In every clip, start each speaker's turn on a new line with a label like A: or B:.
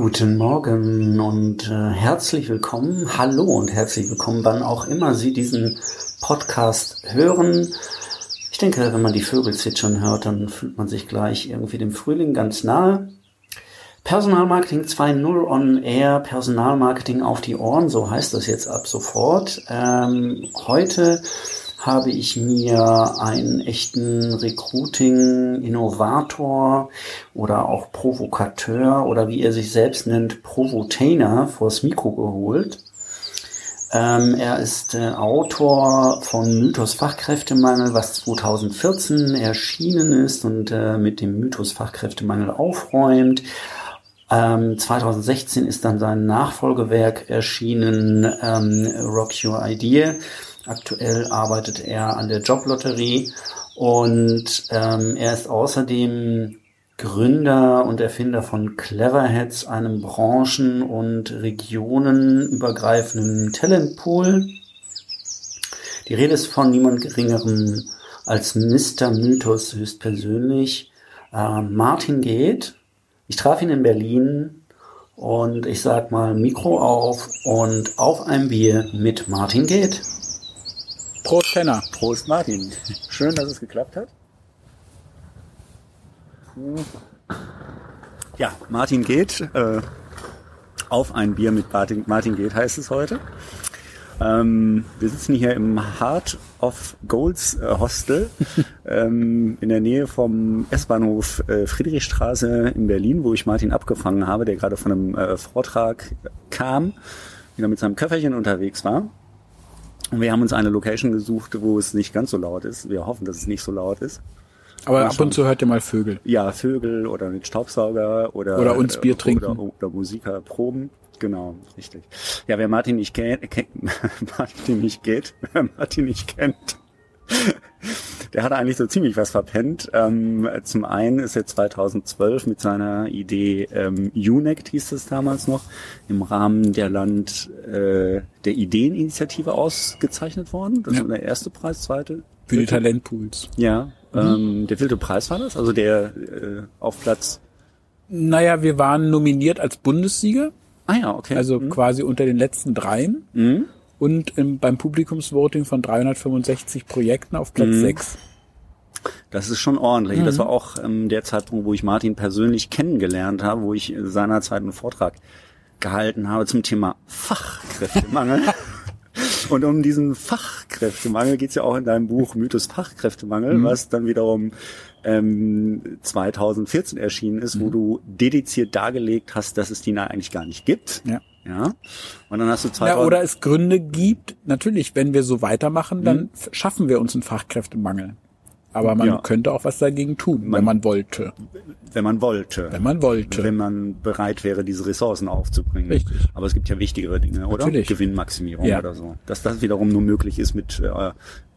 A: Guten Morgen und äh, herzlich willkommen. Hallo und herzlich willkommen, wann auch immer Sie diesen Podcast hören. Ich denke, wenn man die Vögel zwitschern hört, dann fühlt man sich gleich irgendwie dem Frühling ganz nahe. Personalmarketing 2.0 on Air, Personalmarketing auf die Ohren, so heißt das jetzt ab sofort. Ähm, heute habe ich mir einen echten Recruiting-Innovator oder auch Provokateur oder wie er sich selbst nennt, Provotainer vors Mikro geholt. Ähm, er ist äh, Autor von Mythos Fachkräftemangel, was 2014 erschienen ist und äh, mit dem Mythos Fachkräftemangel aufräumt. Ähm, 2016 ist dann sein Nachfolgewerk erschienen, ähm, Rock Your Idea. Aktuell arbeitet er an der Joblotterie und ähm, er ist außerdem Gründer und Erfinder von Cleverheads, einem branchen- und regionenübergreifenden Talentpool. Die Rede ist von niemand geringerem als Mr. Mythos höchstpersönlich. Äh, Martin geht. Ich traf ihn in Berlin und ich sag mal Mikro auf und auf ein Bier mit Martin geht.
B: Prost, Kenner.
A: Prost, Martin. Schön, dass es geklappt hat. Ja, Martin geht. Äh, auf ein Bier mit Martin, Martin geht heißt es heute. Ähm, wir sitzen hier im Heart of Golds äh, Hostel ähm, in der Nähe vom S-Bahnhof äh, Friedrichstraße in Berlin, wo ich Martin abgefangen habe, der gerade von einem äh, Vortrag kam, wieder mit seinem Köfferchen unterwegs war. Und wir haben uns eine Location gesucht, wo es nicht ganz so laut ist. Wir hoffen, dass es nicht so laut ist.
B: Aber ab und zu hört ihr mal Vögel.
A: Ja, Vögel oder mit Staubsauger oder
B: oder uns Bier trinken
A: oder, oder Musiker proben. Genau, richtig. Ja, wer Martin nicht kennt, Martin nicht geht, wer Martin nicht kennt, der hat eigentlich so ziemlich was verpennt. Ähm, zum einen ist er 2012 mit seiner Idee ähm, UNECT hieß es damals noch, im Rahmen der Land äh, der Ideeninitiative ausgezeichnet worden. Das
B: Ja.
A: war der erste Preis, zweite.
B: für die? Talentpools.
A: Ja. Ähm, der vierte Preis war das, also der äh, auf Platz.
B: Naja, wir waren nominiert als Bundessieger,
A: Ah ja, okay.
B: also
A: Mhm.
B: quasi unter den letzten dreien.
A: Mhm.
B: Und im, beim Publikumsvoting von 365 Projekten auf Platz
A: Mhm.
B: 6.
A: Das ist schon ordentlich.
B: Mhm.
A: Das war auch ähm, der Zeitpunkt, wo ich Martin persönlich kennengelernt habe, wo ich seinerzeit einen Vortrag gehalten habe zum Thema Fachkräftemangel. Und um diesen Fachkräftemangel geht's ja auch in deinem Buch Mythos Fachkräftemangel,
B: Mhm.
A: was dann wiederum ähm, 2014 erschienen ist,
B: Mhm.
A: wo du dediziert dargelegt hast, dass es die eigentlich gar nicht gibt.
B: Ja.
A: Ja. Und dann hast du
B: Ja,
A: 2000
B: oder es Gründe gibt, natürlich, wenn wir so weitermachen, dann
A: Mhm.
B: schaffen wir uns einen Fachkräftemangel. Aber man
A: Ja.
B: könnte auch was dagegen tun,
A: Man-
B: wenn man wollte.
A: wenn man wollte.
B: Wenn man wollte.
A: wenn man bereit wäre, diese Ressourcen aufzubringen.
B: Richtig.
A: Aber es gibt ja wichtigere Dinge, oder?
B: Natürlich.
A: Gewinnmaximierung
B: Ja.
A: oder so. Dass das wiederum nur möglich ist mit äh,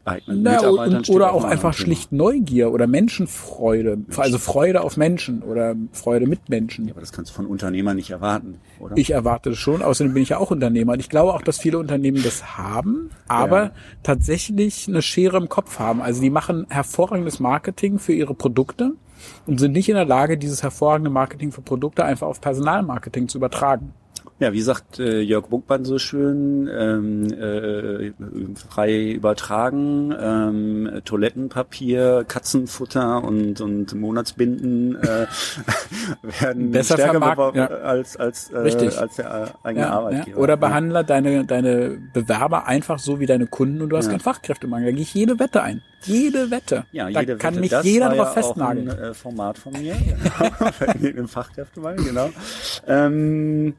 A: eigenen
B: Na,
A: Mitarbeitern.
B: und,
A: steht
B: oder auch
A: einem
B: einfach
A: Thema.
B: schlicht Neugier oder Menschenfreude. Also Freude auf Menschen oder Freude mit Menschen.
A: Ja, aber das kannst du von Unternehmern nicht erwarten, oder?
B: Ich erwarte es schon, außerdem bin ich ja auch Unternehmer. Und ich glaube auch, dass viele Unternehmen das haben, aber
A: Ja.
B: tatsächlich eine Schere im Kopf haben. Also die machen hervorragendes Marketing für ihre Produkte und sind nicht in der Lage, dieses hervorragende Marketing für Produkte einfach auf Personalmarketing zu übertragen.
A: Ja, wie sagt äh, Jörg Buckmann so schön, ähm, äh, frei übertragen, ähm, Toilettenpapier, Katzenfutter und, und Monatsbinden äh, werden
B: Besser
A: stärker
B: vermarkt- ja.
A: als, als, äh,
B: Richtig.
A: als der äh, eigene
B: Ja,
A: Arbeitgeber.
B: ja. Oder behandle deine, deine Bewerber einfach so wie deine Kunden und du hast keinen Fachkräftemangel. Da gehe ich jede Wette ein. Jede Wette.
A: Ja,
B: da
A: jede
B: kann
A: Wette.
B: mich
A: das
B: jeder drauf
A: ja
B: festnageln.
A: Auch ein äh, Format von mir. Im Fachkräftemangel, genau. Ähm,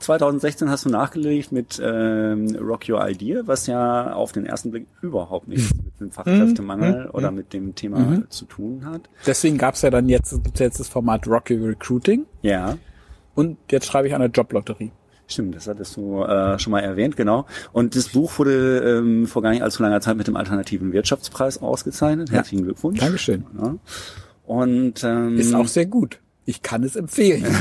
A: 2016 hast du nachgelegt mit ähm, Rock Your Idea, was ja auf den ersten Blick überhaupt nichts mit dem Fachkräftemangel
B: Mhm.
A: oder mit dem Thema zu tun hat.
B: Deswegen gab's ja dann jetzt, gibt's jetzt das Format Rocky Recruiting
A: Ja,
B: und jetzt schreibe ich an der Joblotterie.
A: stimmt, das hattest du äh, schon mal erwähnt, genau. Und das Buch wurde ähm, vor gar nicht allzu langer Zeit mit dem Alternativen Wirtschaftspreis ausgezeichnet. Herzlichen Glückwunsch.
B: Dankeschön.
A: Ja. Und ähm,
B: Ist auch sehr gut. Ich kann es empfehlen.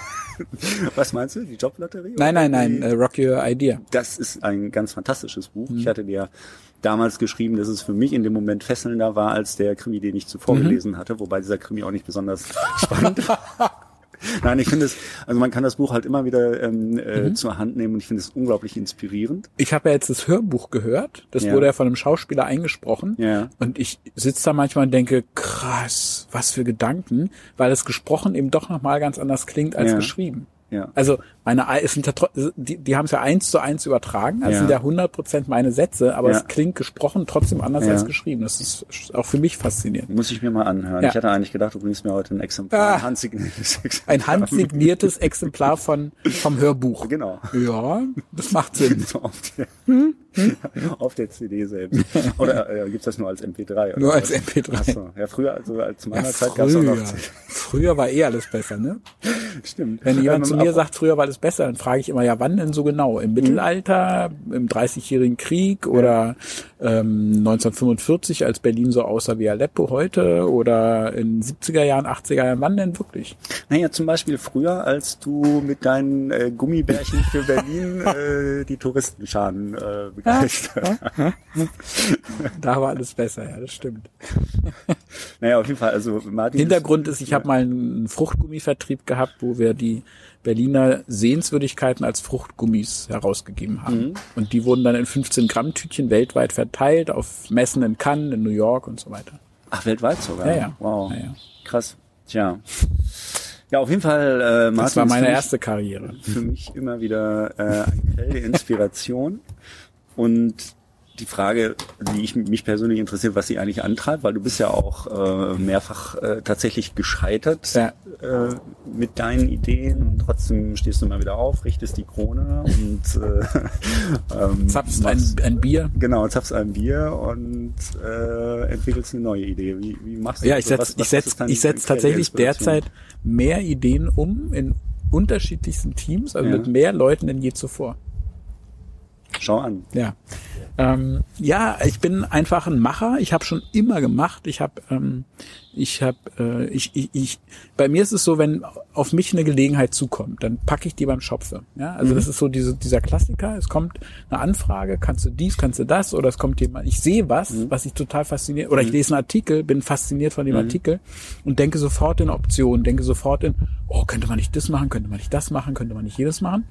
A: was meinst du? Die Joblotterie?
B: nein, nein, nein, äh, Rock Your Idea.
A: Das ist ein ganz fantastisches Buch.
B: Mhm.
A: Ich hatte dir damals geschrieben, dass es für mich in dem Moment fesselnder war als der Krimi, den ich zuvor
B: Mhm.
A: gelesen hatte, wobei dieser Krimi auch nicht besonders spannend war. Nein, ich finde es, also man kann das Buch halt immer wieder ähm, äh, mhm. zur Hand nehmen und ich finde es unglaublich inspirierend.
B: Ich habe ja jetzt das Hörbuch gehört, das ja. wurde ja von einem Schauspieler eingesprochen
A: ja.
B: und ich sitze da manchmal und denke, krass, was für Gedanken, weil es gesprochen eben doch nochmal ganz anders klingt als ja. geschrieben.
A: Ja.
B: Also meine es sind ja, die, die haben es ja eins zu eins übertragen, also ja. sind ja 100 Prozent meine Sätze, aber ja. es klingt gesprochen trotzdem anders als geschrieben. Das ist auch für mich faszinierend.
A: Muss ich mir mal anhören. Ich hatte eigentlich gedacht, du bringst mir heute ein Exemplar,
B: ah, ein handsigniertes Exemplar. Ein handsigniertes Exemplar von vom Hörbuch.
A: Genau.
B: Ja, das macht Sinn.
A: So der, hm? Hm? auf der CD selbst. Oder äh, gibt's das nur als MP3? Oder
B: nur als MP3.
A: Achso. Ja, früher, also als meiner Zeit gab's auch noch.
B: Früher war eh alles besser, ne?
A: Stimmt.
B: Wenn jemand zu mir sagt, früher war alles besser, dann frage ich immer, ja, wann denn so genau? Im Mittelalter, im Dreißigjährigen Krieg oder ähm, 1945, als Berlin so aussah wie Aleppo heute oder in 70er Jahren, 80er Jahren, wann denn wirklich?
A: Naja, zum Beispiel früher, als du mit deinen äh, Gummibärchen für Berlin äh, die Touristenscharen äh, begeistert
B: da war alles besser, ja, das stimmt.
A: Naja, auf jeden Fall, also
B: Martin. Hintergrund ist, ich habe mal einen Fruchtgummivertrieb gehabt, wo wir die Berliner Sehenswürdigkeiten als Fruchtgummis herausgegeben haben. Mhm. Und die wurden dann in 15 Gramm Tütchen weltweit verteilt auf Messen in Cannes, in New York und so weiter.
A: Ach, weltweit sogar?
B: Ja, ja.
A: Wow.
B: Ja, ja.
A: Krass. Tja. Ja, auf jeden Fall, äh, Martin.
B: Das war meine erste Karriere.
A: Für mich immer wieder äh, eine Quelle Inspiration. Und die Frage, die ich mich persönlich interessiert, was sie eigentlich antreibt, weil du bist ja auch äh, mehrfach äh, tatsächlich gescheitert
B: ja.
A: äh, mit deinen Ideen und trotzdem stehst du mal wieder auf, richtest die Krone und äh,
B: ähm, zapfst ein, ein Bier.
A: Genau, zapfst ein Bier und äh, entwickelst eine neue Idee. Wie, wie machst du
B: ja, das? Ja, ich setze ich setz, ich setz tatsächlich derzeit mehr Ideen um in unterschiedlichsten Teams, also ja. mit mehr Leuten denn je zuvor.
A: Schau an.
B: Ja. Ähm, ja, ich bin einfach ein Macher. Ich habe schon immer gemacht. Ich habe, ähm, ich habe, äh, ich, ich, ich, bei mir ist es so, wenn auf mich eine Gelegenheit zukommt, dann packe ich die beim Schopfe. Ja, also mhm. das ist so diese, dieser Klassiker. Es kommt eine Anfrage, kannst du dies, kannst du das, oder es kommt jemand. Ich sehe was, mhm. was ich total fasziniert, oder mhm. ich lese einen Artikel, bin fasziniert von dem mhm. Artikel und denke sofort in Optionen, denke sofort in, oh, könnte man nicht das machen, könnte man nicht das machen, könnte man nicht jedes machen.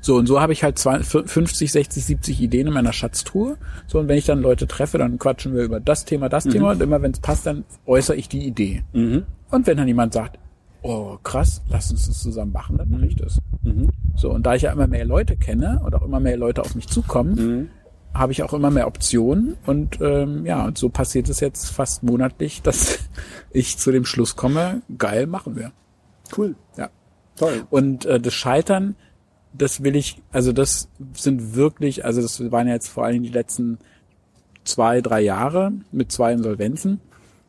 B: So, und so habe ich halt 50, 60, 70 Ideen in meiner Schatztruhe. So, und wenn ich dann Leute treffe, dann quatschen wir über das Thema, das mhm. Thema. Und immer wenn es passt, dann äußere ich die Idee.
A: Mhm.
B: Und wenn dann jemand sagt, oh krass, lass uns das zusammen machen, dann mache ich das.
A: Mhm.
B: So, und da ich ja immer mehr Leute kenne und auch immer mehr Leute auf mich zukommen,
A: mhm.
B: habe ich auch immer mehr Optionen. Und ähm, ja, und so passiert es jetzt fast monatlich, dass ich zu dem Schluss komme, geil, machen wir.
A: Cool.
B: Ja.
A: Toll.
B: Und äh, das Scheitern das will ich, also das sind wirklich, also das waren ja jetzt vor allem die letzten zwei, drei Jahre mit zwei Insolvenzen.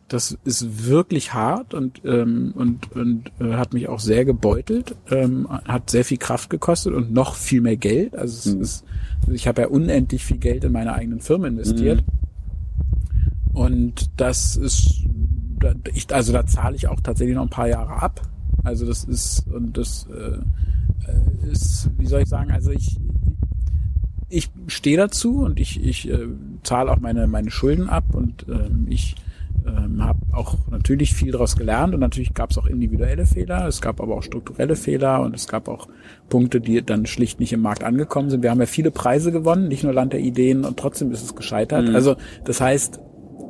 B: Das ist wirklich hart und ähm, und und äh, hat mich auch sehr gebeutelt, ähm, hat sehr viel Kraft gekostet und noch viel mehr Geld. Also es mhm. ist, ich habe ja unendlich viel Geld in meine eigenen Firmen investiert mhm. und das ist, ich, also da zahle ich auch tatsächlich noch ein paar Jahre ab. Also das ist und das äh, ist, wie soll ich sagen, also ich, ich stehe dazu und ich, ich äh, zahle auch meine, meine Schulden ab und ähm, ich ähm, habe auch natürlich viel daraus gelernt und natürlich gab es auch individuelle Fehler, es gab aber auch strukturelle Fehler und es gab auch Punkte, die dann schlicht nicht im Markt angekommen sind. Wir haben ja viele Preise gewonnen, nicht nur Land der Ideen und trotzdem ist es gescheitert. Mhm. Also das heißt,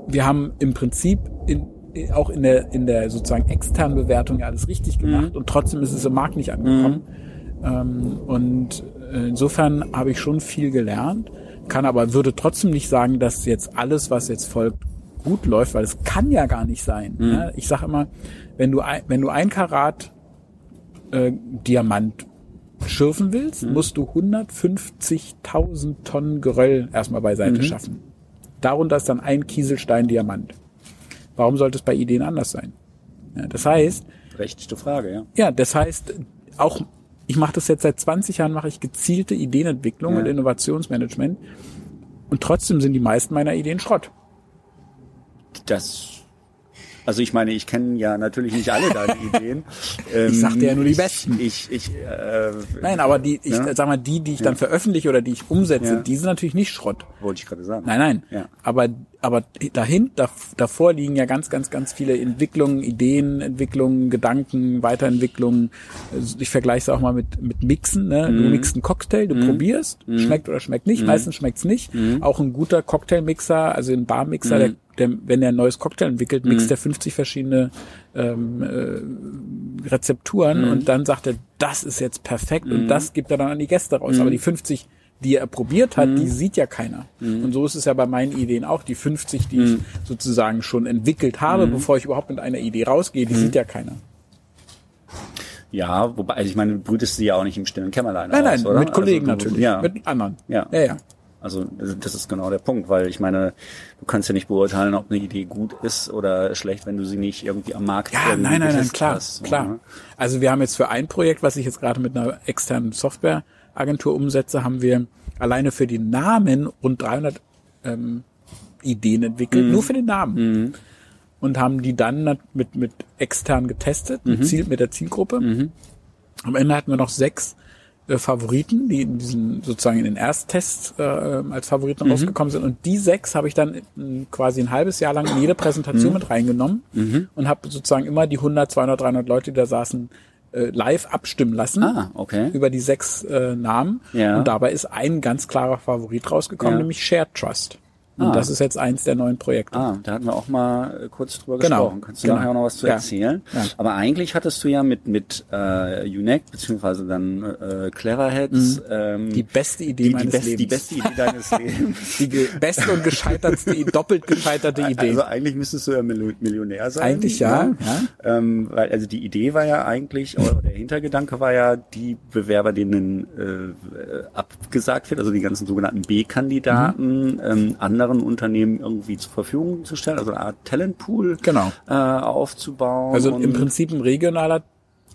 B: wir haben im Prinzip in, auch in der in der sozusagen externen Bewertung ja alles richtig gemacht mhm. und trotzdem ist es im Markt nicht angekommen. Mhm. Ähm, und insofern habe ich schon viel gelernt, kann aber, würde trotzdem nicht sagen, dass jetzt alles, was jetzt folgt, gut läuft, weil es kann ja gar nicht sein. Mhm. Ja? Ich sage immer, wenn du ein, wenn du ein Karat äh, Diamant schürfen willst, mhm. musst du 150.000 Tonnen Geröll erstmal beiseite mhm. schaffen. Darunter ist dann ein Kieselstein Diamant. Warum sollte es bei Ideen anders sein? Ja, das heißt.
A: Rechtliche Frage, ja.
B: Ja, das heißt, auch ich mache das jetzt seit 20 Jahren, mache ich gezielte Ideenentwicklung ja. und Innovationsmanagement. Und trotzdem sind die meisten meiner Ideen Schrott.
A: Das Also ich meine, ich kenne ja natürlich nicht alle deine Ideen. Ähm,
B: Ich sag dir ja nur die besten.
A: Ich, ich, äh,
B: Nein, aber die, ich
A: Ja.
B: sag mal, die, die ich dann veröffentliche oder die ich umsetze,
A: Ja.
B: die sind natürlich nicht Schrott.
A: wollte ich gerade sagen.
B: Nein, nein.
A: Ja.
B: Aber, aber dahin, da, davor liegen ja ganz, ganz, ganz viele Entwicklungen, Ideen, Entwicklungen, Gedanken, Weiterentwicklungen. Also Ich vergleiche es auch mal mit, mit Mixen. Ne?
A: Mhm.
B: Du mixst einen Cocktail, du probierst, schmeckt oder schmeckt nicht. Meistens schmeckt's nicht.
A: Mhm.
B: Auch ein guter Cocktailmixer, also ein Barmixer, der, der, wenn er ein neues Cocktail entwickelt,
A: Mhm.
B: mixt er 50 verschiedene ähm, äh, Rezepturen und dann sagt er, das ist jetzt perfekt und das gibt er dann an die Gäste raus. Aber die 50 die er probiert hat, die sieht ja keiner. Und so ist es ja bei meinen Ideen auch. Die 50, die ich sozusagen schon entwickelt habe, bevor ich überhaupt mit einer Idee rausgehe, die sieht ja keiner.
A: Ja, wobei, also ich meine, du brütest sie ja auch nicht im stillen Kämmerlein
B: Nein,
A: aus,
B: nein,
A: oder?
B: mit Kollegen
A: also,
B: natürlich,
A: Ja,
B: mit anderen.
A: Ja.
B: ja, ja.
A: Also das das ist genau der Punkt, weil ich meine, du kannst ja nicht beurteilen, ob eine Idee gut ist oder schlecht, wenn du sie nicht irgendwie am Markt
B: Ja,
A: irgendwie
B: nein, nein, nein, klar,
A: hast, so,
B: klar.
A: ne?
B: Also wir haben jetzt für ein Projekt, was ich jetzt gerade mit einer externen Softwareagentur umsetze, haben wir alleine für die Namen rund 300 ähm, Ideen
A: Mhm.
B: entwickelt, nur für den Namen. Und haben die dann mit, mit extern getestet,
A: Mhm.
B: mit, Ziel, mit der Zielgruppe. Am Ende hatten wir noch sechs äh, Favoriten, die in diesen sozusagen in den Ersttests äh, als Favoriten rausgekommen sind. Und die sechs habe ich dann in, quasi ein halbes Jahr lang in jede Präsentation mit reingenommen und habe sozusagen immer die 100, 200, 300 Leute, die da saßen, äh, live abstimmen lassen
A: Ah, okay.
B: über die sechs äh, Namen.
A: Ja.
B: Und dabei ist ein ganz klarer Favorit rausgekommen,
A: Ja.
B: nämlich Shared Trust. Und
A: Ah.
B: das ist jetzt eins der neuen Projekte.
A: Ah, da hatten wir auch mal äh, kurz drüber
B: Genau,
A: gesprochen. Kannst du
B: genau.
A: nachher auch noch was zu
B: Ja.
A: erzählen?
B: Ja.
A: Aber eigentlich hattest du ja mit mit äh, UNEC beziehungsweise dann äh, Cleverheads ähm,
B: Die beste Idee
A: die, die,
B: meines
A: best, die
B: Lebens.
A: beste Idee deines Lebens.
B: Die beste und gescheitertste, doppelt gescheiterte Idee.
A: Also eigentlich müsstest du ja Millionär sein.
B: Eigentlich ja,
A: ne?
B: ja.
A: Ähm, weil also die Idee war ja eigentlich, oder der Hintergedanke war ja, die Bewerber, denen äh, abgesagt wird, also die ganzen sogenannten B-Kandidaten, ähm, anderen Unternehmen irgendwie zur Verfügung zu stellen, also eine Art Talentpool
B: Genau.
A: äh, aufzubauen.
B: Also im Prinzip ein regionaler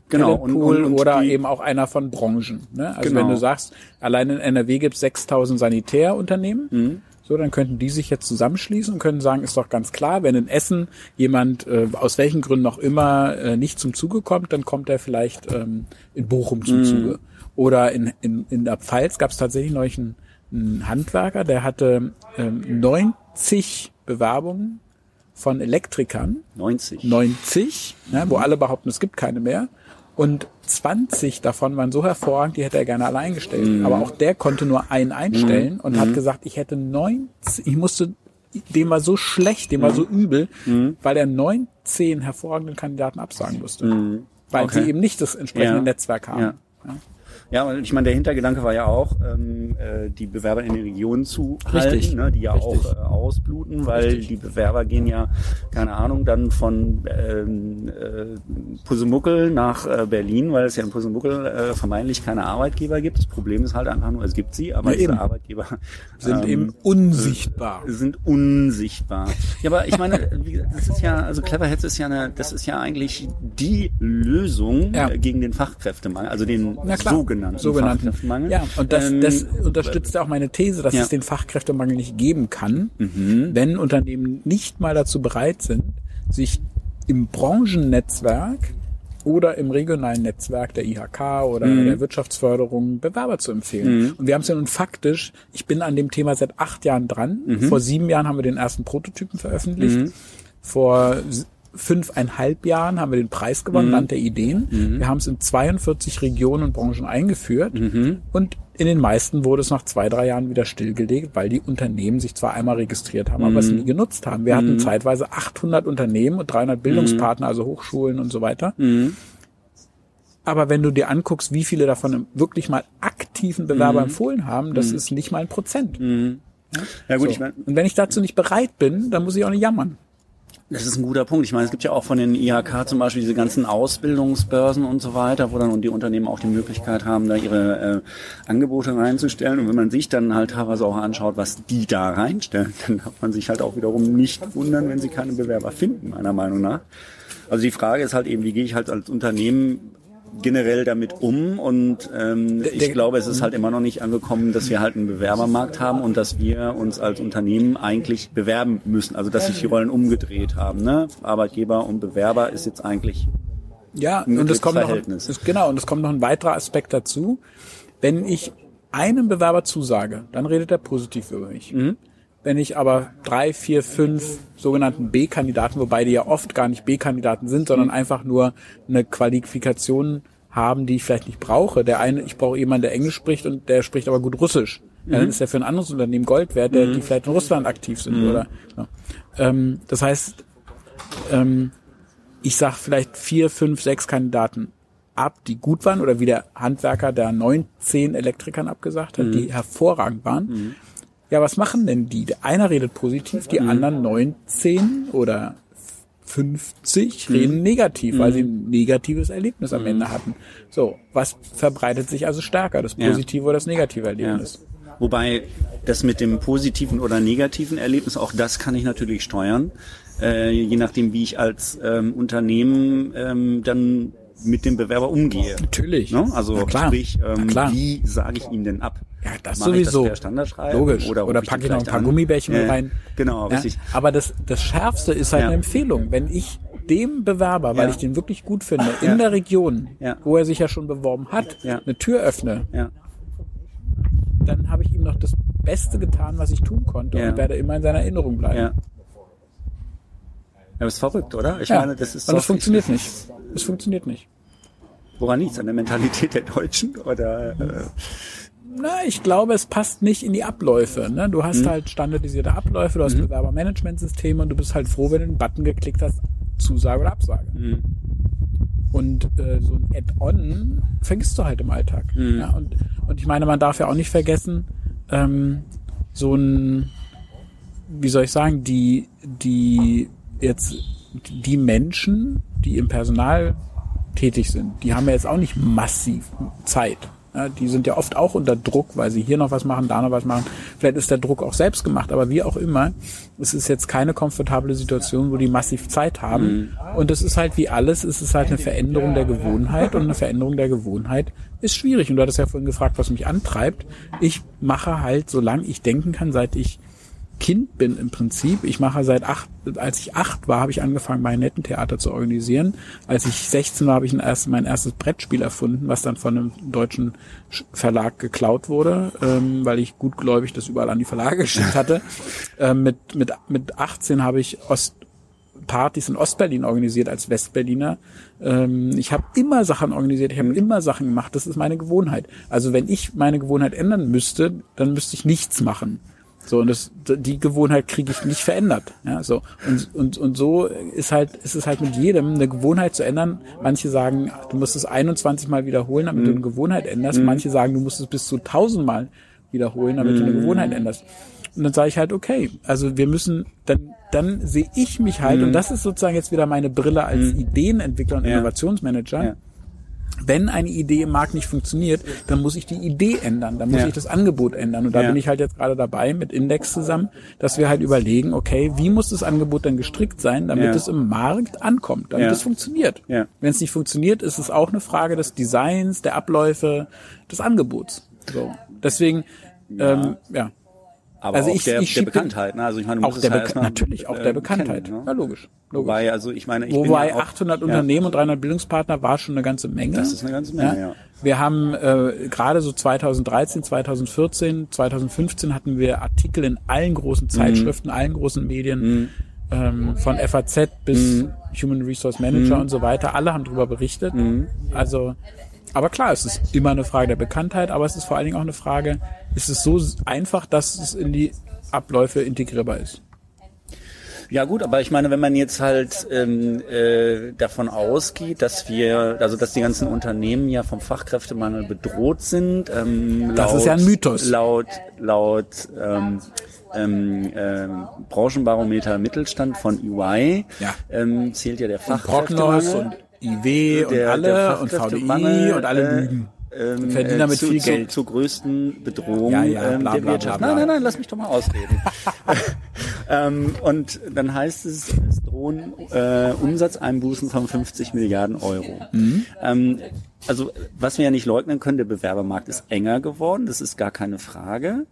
A: Genau, und-
B: Talentpool
A: und- und
B: oder eben auch einer von Branchen. Ne? Also
A: Genau.
B: wenn du sagst, allein in NRW gibt es 6000 Sanitärunternehmen,
A: Mhm.
B: so dann könnten die sich jetzt zusammenschließen und können sagen, ist doch ganz klar, wenn in Essen jemand äh, aus welchen Gründen auch immer äh, nicht zum Zuge kommt, dann kommt er vielleicht ähm, in Bochum
A: Mhm.
B: zum Zuge. Oder in, in, in der Pfalz gab es tatsächlich neulich einen, einen Handwerker, der hatte ähm, 90 Bewerbungen von Elektrikern
A: 90.
B: 90, ne, wo alle behaupten, es gibt keine mehr. Und 20 davon waren so hervorragend, die hätte er gerne alle eingestellt. Aber auch der konnte nur einen einstellen und hat gesagt, ich hätte 90, ich musste, dem war so schlecht, dem war so übel, weil er 19 hervorragenden Kandidaten absagen musste. Weil
A: Okay.
B: sie eben nicht das entsprechende
A: Ja.
B: Netzwerk haben.
A: Ja. Ja, und ich meine, der Hintergedanke war ja auch, ähm, äh, die Bewerber in den Regionen zu
B: Richtig.
A: halten, ne, die ja
B: Richtig.
A: auch äh, ausbluten, weil
B: Richtig.
A: die Bewerber gehen ja, keine Ahnung, dann von ähm, äh, Pusemuckel nach äh, Berlin, weil es ja in Pusemuckel äh, vermeintlich keine Arbeitgeber gibt. Das Problem ist halt einfach nur, es gibt sie, aber
B: Ja,
A: diese
B: eben.
A: Arbeitgeber
B: Sind
A: ähm,
B: eben unsichtbar.
A: sind unsichtbar. Ja, aber ich meine, das ist ja, also Cleverheads ist ja eine, das ist ja eigentlich die Lösung
B: Ja.
A: äh, gegen den Fachkräftemangel, also den
B: Na klar,
A: sogenannten,
B: sogenannten.
A: Fachkräftemangel.
B: Ja, und das,
A: Ähm,
B: das unterstützt ja auch meine These, dass
A: ja. Mhm.
B: es den Fachkräftemangel nicht geben kann, wenn Unternehmen nicht mal dazu bereit sind, sich im Branchennetzwerk oder im regionalen Netzwerk der IHK oder
A: Mhm.
B: der Wirtschaftsförderung Bewerber zu empfehlen. Und wir haben es ja nun faktisch, ich bin an dem Thema seit acht Jahren dran.
A: Mhm.
B: Vor sieben Jahren haben wir den ersten Prototypen veröffentlicht. Vor s- fünfeinhalb Jahren haben wir den Preis gewonnen, Land der Ideen. Wir haben es in 42 Regionen und Branchen eingeführt und in den meisten wurde es nach zwei, drei Jahren wieder stillgelegt, weil die Unternehmen sich zwar einmal registriert haben, aber es nie genutzt haben. Wir hatten zeitweise 800 Unternehmen und 300 Bildungspartner, also Hochschulen und so weiter. Aber wenn du dir anguckst, wie viele davon wirklich mal aktiven Bewerber empfohlen haben, das ist nicht mal ein Prozent.
A: ja gut,
B: So.
A: ich meine,
B: Und wenn ich dazu nicht bereit bin, dann muss ich auch nicht jammern.
A: Das ist ein guter Punkt. Ich meine, es gibt ja auch von den IHK zum Beispiel diese ganzen Ausbildungsbörsen und so weiter, wo dann die Unternehmen auch die Möglichkeit haben, da ihre äh, Angebote reinzustellen. Und wenn man sich dann halt teilweise auch anschaut, was die da reinstellen, dann darf man sich halt auch wiederum nicht wundern, wenn sie keine Bewerber finden, meiner Meinung nach. Also die Frage ist halt eben, wie gehe ich halt als Unternehmen generell damit um und ähm, ich glaube, es ist halt immer noch nicht angekommen, dass wir halt einen Bewerbermarkt haben und dass wir uns als Unternehmen eigentlich bewerben müssen. Also dass sich die Rollen umgedreht haben. Ne? Arbeitgeber und Bewerber ist jetzt eigentlich
B: Ja,
A: Ein
B: und es kommt noch, genau, und es kommt noch ein weiterer Aspekt dazu. Wenn ich einem Bewerber zusage, dann redet er positiv über mich.
A: Mhm.
B: Wenn ich aber drei, vier, fünf sogenannten B-Kandidaten, wobei die ja oft gar nicht B-Kandidaten sind,
A: Mhm.
B: sondern einfach nur eine Qualifikation haben, die ich vielleicht nicht brauche. Der eine, ich brauche jemanden, der Englisch spricht und der spricht aber gut Russisch. Ja,
A: Mhm.
B: dann ist er für ein anderes Unternehmen Gold wert, der, die vielleicht in Russland aktiv sind,
A: Mhm.
B: oder? Ja. Ähm, das heißt, ähm, ich sag vielleicht vier, fünf, sechs Kandidaten ab, die gut waren, oder wie der Handwerker der neun, zehn Elektrikern abgesagt hat,
A: Mhm.
B: die hervorragend waren. Ja, was machen denn die? Einer redet positiv, die
A: Mhm.
B: anderen 19 oder 50
A: Mhm.
B: reden negativ, weil sie ein negatives Erlebnis am Ende hatten. So, was verbreitet sich also stärker, das
A: Ja.
B: positive oder das negative Erlebnis?
A: Wobei das mit dem positiven oder negativen Erlebnis, auch das kann ich natürlich steuern, äh, je nachdem, wie ich als ähm, Unternehmen ähm, dann mit dem Bewerber umgehe.
B: Natürlich.
A: Ne? Also sprich, ähm, wie sage ich ihm denn ab?
B: Ja, das
A: Mache ich
B: sowieso.
A: das per Standardschreiben?
B: Logisch. Oder,
A: rufe
B: packe ich noch ein paar
A: an?
B: Gummibärchen
A: Ja,
B: rein.
A: Genau,
B: Ja,
A: richtig.
B: aber das, das Schärfste ist halt
A: Ja.
B: eine Empfehlung. Wenn ich dem Bewerber, weil ich den wirklich gut finde, in der Region, wo er sich ja schon beworben hat, eine Tür öffne, dann habe ich ihm noch das Beste getan, was ich tun konnte und werde immer in seiner Erinnerung bleiben.
A: Ja. Das ist verrückt, oder? Ich
B: Ja.
A: meine, das ist
B: und das funktioniert nicht. Das funktioniert nicht.
A: Woran liegt's? An der Mentalität der Deutschen? Oder äh,
B: Na, ich glaube, es passt nicht in die Abläufe. Ne? Du
A: Mhm.
B: hast halt standardisierte Abläufe, du hast Bewerbermanagementsysteme und du bist halt froh, wenn du den Button geklickt hast, Zusage oder Absage.
A: Mhm.
B: Und äh, so ein Add-on vergisst du halt im Alltag.
A: Mhm.
B: Ja, und, und ich meine, man darf ja auch nicht vergessen, ähm, so ein, wie soll ich sagen, die, die jetzt die Menschen, die im Personal tätig sind, die haben ja jetzt auch nicht massiv Zeit. Ja, die sind ja oft auch unter Druck, weil sie hier noch was machen, da noch was machen. Vielleicht ist der Druck auch selbst gemacht, aber wie auch immer, es ist jetzt keine komfortable Situation, wo die massiv Zeit haben. Und es ist halt wie alles, es ist halt eine Veränderung der Gewohnheit und eine Veränderung der Gewohnheit ist schwierig. Und du hattest ja vorhin gefragt, was mich antreibt. Ich mache halt, solange ich denken kann, seit ich Kind bin im Prinzip. Ich mache seit acht, als ich acht war, habe ich angefangen, Marionettentheater zu organisieren. Als ich 16 war, habe ich erst, mein erstes Brettspiel erfunden, was dann von einem deutschen Sch- Verlag geklaut wurde, ähm, weil ich gutgläubig das überall an die Verlage geschickt hatte. ähm, mit, mit, mit 18 habe ich Ost, Partys in Ostberlin organisiert als Westberliner. Ähm, ich habe immer Sachen organisiert, ich habe immer Sachen gemacht. Das ist meine Gewohnheit. Also wenn ich meine Gewohnheit ändern müsste, dann müsste ich nichts machen. So, und das, die Gewohnheit kriege ich nicht verändert. Ja, so. Und, und, und so ist halt, ist es halt mit jedem, eine Gewohnheit zu ändern. Manche sagen, du musst es 21 Mal wiederholen, damit du eine Gewohnheit änderst. Manche sagen, du musst es bis zu 1000 Mal wiederholen, damit du eine Gewohnheit änderst. Und dann sage ich halt, okay, also wir müssen, dann, dann sehe ich mich halt, und das ist sozusagen jetzt wieder meine Brille als Ideenentwickler und
A: Ja.
B: Innovationsmanager.
A: Ja.
B: Wenn eine Idee im Markt nicht funktioniert, dann muss ich die Idee ändern, dann muss
A: Ja.
B: ich das Angebot ändern. Und da
A: Ja.
B: bin ich halt jetzt gerade dabei mit Index zusammen, dass wir halt überlegen, okay, wie muss das Angebot dann gestrickt sein, damit
A: Ja.
B: es im Markt ankommt, damit es funktioniert. Wenn es nicht funktioniert, ist es auch eine Frage des Designs, der Abläufe, des Angebots. So. Deswegen. Ähm, ja.
A: Aber
B: Also
A: auch
B: ich-
A: der,
B: ich
A: der Bekanntheit. Ne? Also ich meine, du
B: Auch
A: musst
B: der
A: erstmal,
B: natürlich auch
A: äh,
B: der Bekanntheit.
A: kennen, ne?
B: Ja, logisch. logisch.
A: Wobei, also ich meine, ich
B: Wobei
A: ja auch,
B: 800
A: ja.
B: Unternehmen und 300 Bildungspartner war schon eine ganze Menge.
A: Das ist eine ganze Menge, ja.
B: Wir haben äh, gerade so 2013, 2014, 2015 hatten wir Artikel in allen großen Zeitschriften, allen großen Medien, ähm, von FAZ bis Human Resource Manager und so weiter. Alle haben darüber berichtet. Also, aber klar, es ist immer eine Frage der Bekanntheit, aber es ist vor allen Dingen auch eine Frage, ist es so einfach, dass es in die Abläufe integrierbar ist?
A: Ja gut, aber ich meine, wenn man jetzt halt ähm, äh, davon ausgeht, dass wir, also dass die ganzen Unternehmen ja vom Fachkräftemangel bedroht sind, ähm,
B: Das
A: laut,
B: ist ja ein Mythos.
A: Laut laut ähm, ähm, ähm, Branchenbarometer Mittelstand von EY
B: Ja.
A: ähm, zählt ja der Fachkräftemangel.
B: und IW und
A: der-
B: alle
A: der
B: und VDI und alle
A: äh,
B: lügen.
A: ähm,
B: verdienen damit
A: zu,
B: viel
A: zu,
B: Geld.
A: Zur größten Bedrohung
B: Ja, ja,
A: ähm,
B: bla,
A: der
B: bla,
A: Wirtschaft.
B: bla, bla.
A: Nein, nein, nein, lass mich doch mal ausreden. ähm, und dann heißt es, es drohen äh, Umsatzeinbußen von 50 Milliarden Euro.
B: Mhm.
A: Ähm, also was wir ja nicht leugnen können, der Bewerbermarkt ist enger geworden, das ist gar keine Frage.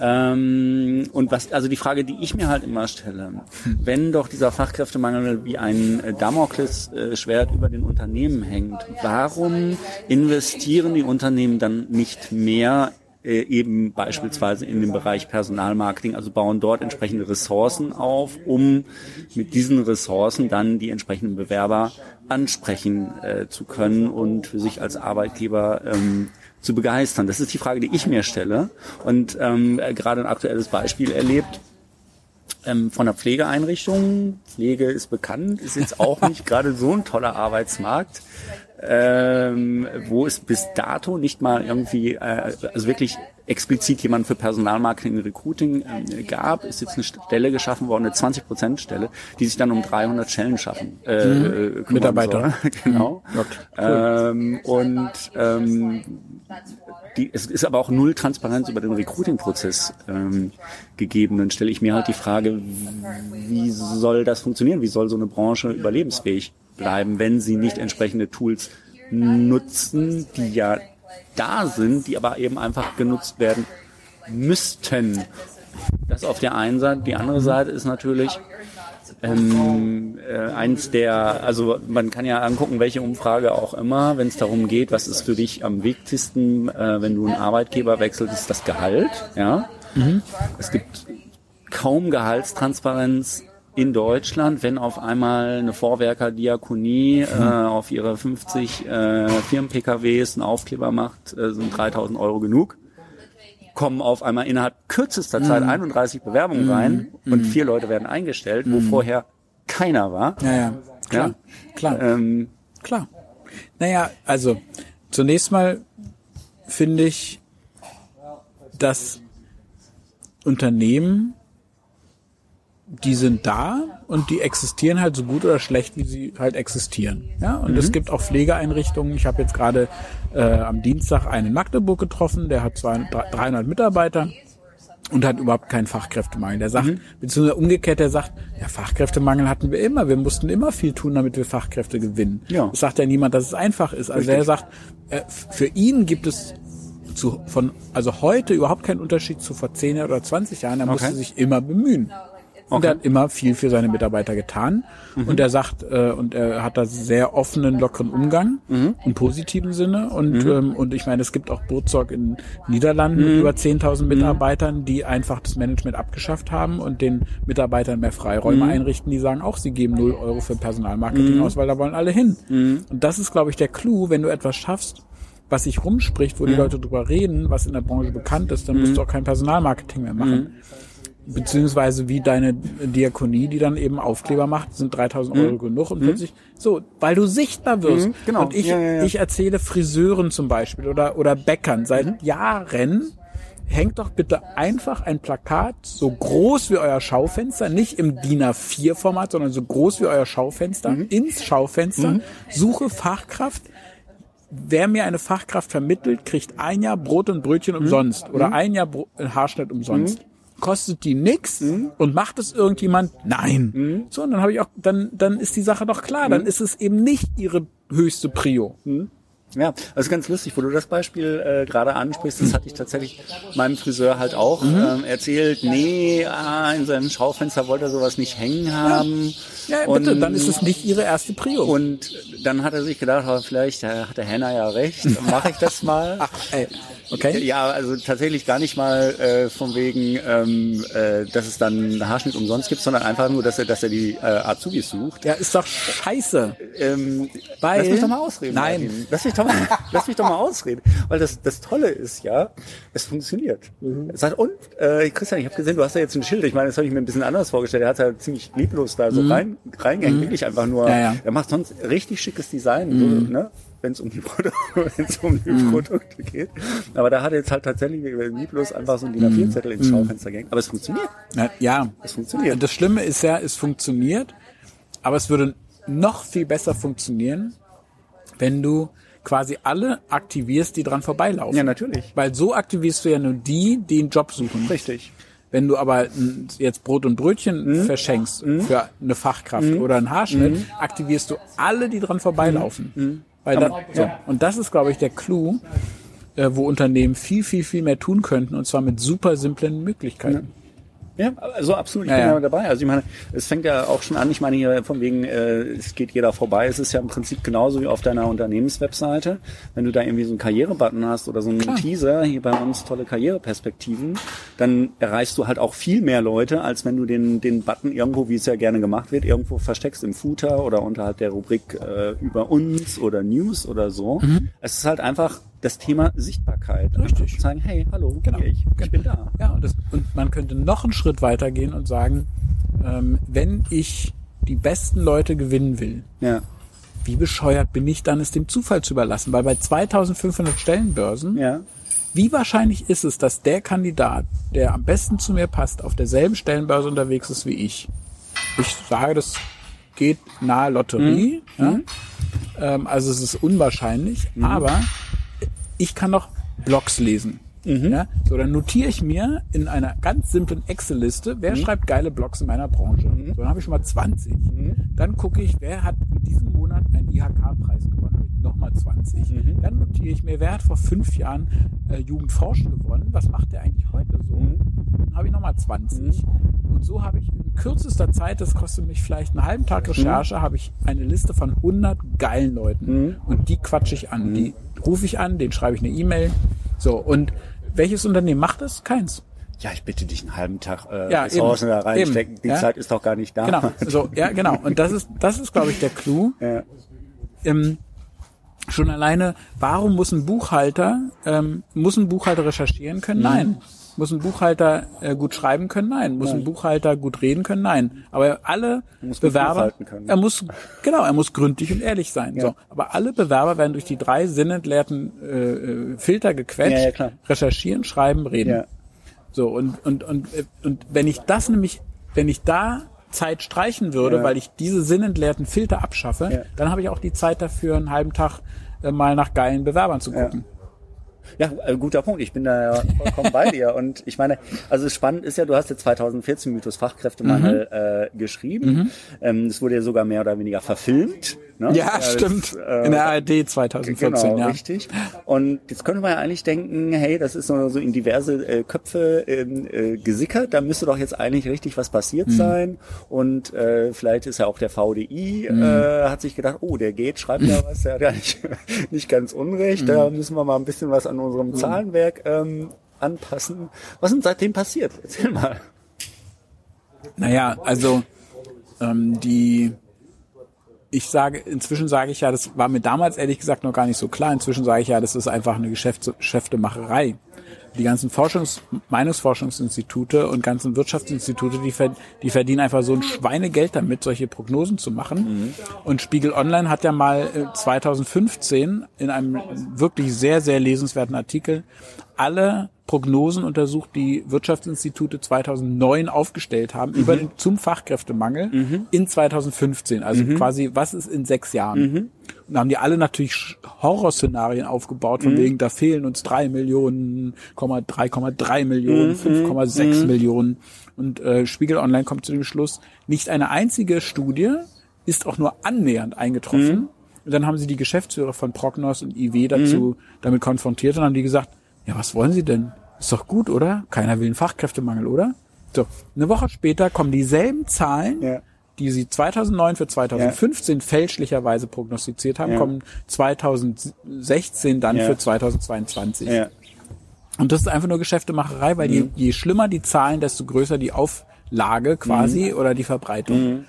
A: Ähm, und was, also die Frage, die ich mir halt immer stelle, wenn doch dieser Fachkräftemangel wie ein Damoklesschwert über den Unternehmen hängt, warum investieren die Unternehmen dann nicht mehr äh, eben beispielsweise in dem Bereich Personalmarketing, also bauen dort entsprechende Ressourcen auf, um mit diesen Ressourcen dann die entsprechenden Bewerber ansprechen äh, zu können und für sich als Arbeitgeber ähm, zu begeistern. Das ist die Frage, die ich mir stelle und ähm, gerade ein aktuelles Beispiel erlebt ähm, von der Pflegeeinrichtung. Pflege ist bekannt, ist jetzt auch nicht gerade so ein toller Arbeitsmarkt ähm, wo es bis dato nicht mal irgendwie, äh, also wirklich explizit jemand für Personalmarketing und Recruiting äh, gab, ist jetzt eine Stelle geschaffen worden, eine 20%-Stelle, die sich dann um 300 Stellen schaffen. Äh,
B: mhm. Mitarbeiter.
A: Soll. genau. Mhm. Cool. Ähm, und ähm, die, es ist aber auch null Transparenz über den Recruiting-Prozess ähm, gegeben. Dann stelle ich mir halt die Frage, wie soll das funktionieren? Wie soll so eine Branche überlebensfähig bleiben, wenn sie nicht entsprechende Tools nutzen, die ja da sind, die aber eben einfach genutzt werden müssten. Das auf der einen Seite. Die andere Seite ist natürlich ähm, äh, eins der, also man kann ja angucken, welche Umfrage auch immer, wenn es darum geht, was ist für dich am wichtigsten, äh, wenn du einen Arbeitgeber wechselst, ist das Gehalt. Ja, mhm. es gibt kaum Gehaltstransparenz in Deutschland, wenn auf einmal eine Vorwerker-Diakonie äh, auf ihre 50 äh, Firmen-PKWs einen Aufkleber macht, äh, sind 3000 Euro genug, kommen auf einmal innerhalb kürzester Zeit 31 mhm. Bewerbungen mhm. rein und mhm. vier Leute werden eingestellt, wo vorher keiner war.
B: Ja, ja, klar, ja? klar, ähm, klar. Naja, also zunächst mal finde ich, dass Unternehmen die sind da und die existieren halt so gut oder schlecht, wie sie halt existieren. Ja, und mhm. es gibt auch Pflegeeinrichtungen. Ich habe jetzt gerade äh, am Dienstag einen in Magdeburg getroffen, der hat 200, 300 Mitarbeiter und hat überhaupt keinen Fachkräftemangel. Der sagt, mhm. beziehungsweise umgekehrt, der sagt, ja, Fachkräftemangel hatten wir immer. Wir mussten immer viel tun, damit wir Fachkräfte gewinnen. Ja. Das sagt ja niemand, dass es einfach ist. Also Richtig. er sagt, äh, für ihn gibt es zu, von, also heute überhaupt keinen Unterschied zu vor 10 oder 20 Jahren. Er okay. musste sich immer bemühen. Und er hat immer viel für seine Mitarbeiter getan. Mhm. Und er sagt, äh, und er hat da sehr offenen, lockeren Umgang mhm. im positiven Sinne. Und, mhm. ähm, und ich meine, es gibt auch Burzog in Niederlanden mit mhm. über 10.000 mhm. Mitarbeitern, die einfach das Management abgeschafft haben und den Mitarbeitern mehr Freiräume mhm. einrichten. Die sagen auch, sie geben 0 Euro für Personalmarketing aus, weil da wollen alle hin. Und das ist, glaube ich, der Clou, wenn du etwas schaffst, was sich rumspricht, wo die Leute drüber reden, was in der Branche bekannt ist, dann musst du auch kein Personalmarketing mehr machen beziehungsweise wie deine Diakonie, die dann eben Aufkleber macht, sind 3000 Euro mhm. genug und plötzlich so, weil du sichtbar wirst. Mhm, genau. Und ich, ja, ja, ja. ich erzähle Friseuren zum Beispiel oder, oder Bäckern seit mhm. Jahren, hängt doch bitte einfach ein Plakat so groß wie euer Schaufenster, nicht im DIN A4 Format, sondern so groß wie euer Schaufenster, mhm. ins Schaufenster, mhm. suche Fachkraft, wer mir eine Fachkraft vermittelt, kriegt ein Jahr Brot und Brötchen mhm. umsonst oder ein Jahr Bro Haarschnitt umsonst kostet die nix mhm. und macht es irgendjemand? Nein. Mhm. So, und dann habe ich auch, dann, dann ist die Sache doch klar. Mhm. Dann ist es eben nicht ihre höchste Prio.
A: Mhm. Ja, also ganz lustig, wo du das Beispiel äh, gerade ansprichst, das hatte ich tatsächlich meinem Friseur halt auch mhm. ähm, erzählt. Nee, ah, in seinem Schaufenster wollte er sowas nicht hängen haben.
B: Ja, ja bitte, dann ist es nicht ihre erste Prio.
A: Und dann hat er sich gedacht, oh, vielleicht äh, hat der Henner ja recht, mache ich das mal. Ach, ey. Okay. Ja, also tatsächlich gar nicht mal äh, von wegen, ähm, äh, dass es dann einen Haarschnitt umsonst gibt, sondern einfach nur, dass er, dass er die äh, Azubis sucht.
B: Ja, ist doch scheiße.
A: Ähm, Weil, lass mich doch mal ausreden.
B: Nein.
A: Lass mich doch mal, lass mich doch mal ausreden. Weil das, das Tolle ist ja, es funktioniert. Mhm. Es sagt, und äh, Christian, ich habe gesehen, du hast da jetzt ein Schild. Ich meine, das habe ich mir ein bisschen anders vorgestellt. Er hat ja ziemlich lieblos da so mhm. rein, reingehängt. Mhm. Wirklich einfach nur, ja, ja. er macht sonst richtig schickes Design. So, mhm. ne? wenn es um die, wenn's um die mm. Produkte geht. Aber da hat jetzt halt tatsächlich nie bloß einfach so ein DIN A4-Zettel ins mhm. Schaufenster gehängt. Aber es funktioniert.
B: Ja, es funktioniert. Das Schlimme ist ja, es funktioniert, aber es würde noch viel besser funktionieren, wenn du quasi alle aktivierst, die dran vorbeilaufen.
A: Ja, natürlich.
B: Weil so aktivierst du ja nur die, die einen Job suchen.
A: Richtig.
B: Wenn du aber jetzt Brot und Brötchen mhm. verschenkst mhm. für eine Fachkraft mhm. oder einen Haarschnitt, mhm. aktivierst du alle, die dran vorbeilaufen. Mhm. Weil da, so. Und das ist, glaube ich, der Clou, äh, wo Unternehmen viel, viel, viel mehr tun könnten, und zwar mit super simplen Möglichkeiten.
A: Ja, also absolut, ich
B: Ja,
A: bin
B: ja.
A: ja dabei. Also ich meine, es fängt ja auch schon an, ich meine hier von wegen, äh, es geht jeder vorbei. Es ist ja im Prinzip genauso wie auf deiner Unternehmenswebseite. Wenn du da irgendwie so einen Karrierebutton hast oder so einen Teaser, hier bei uns tolle Karriereperspektiven, dann erreichst du halt auch viel mehr Leute, als wenn du den, den Button irgendwo, wie es ja gerne gemacht wird, irgendwo versteckst im Footer oder unterhalb der Rubrik äh, über uns oder News oder so. Es ist halt einfach das Thema Sichtbarkeit.
B: Mhm. Richtig.
A: Einfach zu sagen, hey, hallo,
B: Genau.
A: ich, ich bin da.
B: Ja, und, das, und man könnte noch einen Schritt weiter gehen und sagen, ähm, wenn ich die besten Leute gewinnen will,
A: Ja,
B: wie bescheuert bin ich dann, es dem Zufall zu überlassen? Weil bei 2500 Stellenbörsen,
A: ja.
B: wie wahrscheinlich ist es, dass der Kandidat, der am besten zu mir passt, auf derselben Stellenbörse unterwegs ist wie ich? Ich sage, das geht nahe Lotterie. Ja? Ähm, also es ist unwahrscheinlich, aber ich kann noch Blogs lesen. Ja? So, dann notiere ich mir in einer ganz simplen Excel-Liste, wer schreibt geile Blogs in meiner Branche. So, dann habe ich schon mal 20. Dann gucke ich, wer hat in diesem Monat einen IHK-Preis gewonnen, habe ich nochmal 20. Dann notiere ich mir, wer hat vor fünf Jahren äh, Jugendforschen gewonnen, was macht der eigentlich heute so? Dann habe ich nochmal 20. Und so habe ich in kürzester Zeit, das kostet mich vielleicht einen halben Tag Recherche, habe ich eine Liste von 100 geilen Leuten. Und die quatsche ich an. Die rufe ich an, denen schreibe ich eine E-Mail. So, und welches Unternehmen macht das? Keins.
A: Ja, ich bitte dich einen halben Tag äh,
B: Ja,
A: Ressourcen
B: eben.
A: da reinstecken.
B: Eben,
A: Die
B: ja.
A: Zeit ist doch gar nicht da.
B: Genau. So, ja, genau. Und das ist, das ist, glaube ich, der Clou.
A: Ja.
B: ähm, schon alleine, warum muss ein Buchhalter, ähm, muss ein Buchhalter recherchieren können? Nein. Muss ein Buchhalter äh, gut schreiben können? Nein. Muss ein Buchhalter gut reden können? Nein. Aber alle Bewerber, er muss, genau, er muss gründlich und ehrlich sein. So. Aber alle Bewerber werden durch die drei sinnentleerten äh, äh, Filter gequetscht.
A: Ja, ja, klar.
B: Recherchieren, schreiben, reden.
A: Ja.
B: So, und, und, und, und wenn ich das nämlich, wenn ich da Zeit streichen würde,
A: Ja.
B: weil ich diese sinnentleerten Filter abschaffe,
A: Ja.
B: dann habe ich auch die Zeit dafür, einen halben Tag äh, mal nach geilen Bewerbern zu gucken.
A: Ja, äh, guter Punkt. Ich bin da ja vollkommen bei dir. Und ich meine, also spannend ist ja, du hast ja 2014 Mythos Fachkräftemangel
B: Mhm.
A: äh, geschrieben. Ähm, Es wurde ja sogar mehr oder weniger verfilmt. Ne?
B: Ja,
A: das,
B: stimmt.
A: äh,
B: In der ARD 2014,
A: Genau,
B: ja.
A: richtig. Und jetzt können wir ja eigentlich denken, hey, das ist so, so in diverse äh, Köpfe ähm, äh, gesickert, da müsste doch jetzt eigentlich richtig was passiert
B: Mhm.
A: sein. Und äh, vielleicht ist ja auch der VDI,
B: Mhm.
A: äh, hat sich gedacht, oh, der geht, schreibt ja was, der hat ja nicht, nicht ganz unrecht,
B: Mhm.
A: da müssen wir mal ein bisschen was an unserem Zahlenwerk ähm, anpassen. Was ist denn seitdem passiert? Erzähl mal.
B: Naja, also ähm, die ich sage, inzwischen sage ich ja, das war mir damals ehrlich gesagt noch gar nicht so klar. Inzwischen sage ich ja, das ist einfach eine Geschäfts Geschäftemacherei. Die ganzen Forschungs Meinungsforschungsinstitute und ganzen Wirtschaftsinstitute, die, ver die verdienen einfach so ein Schweinegeld damit, solche Prognosen zu machen. Und Spiegel Online hat ja mal äh, 2015 in einem wirklich sehr, sehr lesenswerten Artikel alle Prognosen untersucht, die Wirtschaftsinstitute 2009 aufgestellt haben über den, zum Fachkräftemangel in 2015. Also quasi, was ist in sechs Jahren? Und da haben die alle natürlich Horrorszenarien aufgebaut, von wegen, da fehlen uns drei Millionen, 3,3 Millionen, 5,6 Millionen. Und äh, Spiegel Online kommt zu dem Schluss, nicht eine einzige Studie ist auch nur annähernd eingetroffen. Und dann haben sie die Geschäftsführer von Prognos und IW dazu damit konfrontiert und haben die gesagt, ja, was wollen Sie denn? Ist doch gut, oder? Keiner will einen Fachkräftemangel, oder? So, eine Woche später kommen dieselben Zahlen,
A: Ja.
B: Die sie 2009 für 2015 fälschlicherweise prognostiziert haben,
A: Ja.
B: kommen 2016 dann
A: Ja.
B: für 2022.
A: Ja.
B: Und das ist einfach nur Geschäftemacherei, weil
A: Mhm.
B: je, je schlimmer die Zahlen, desto größer die Auflage quasi
A: Mhm.
B: oder die Verbreitung.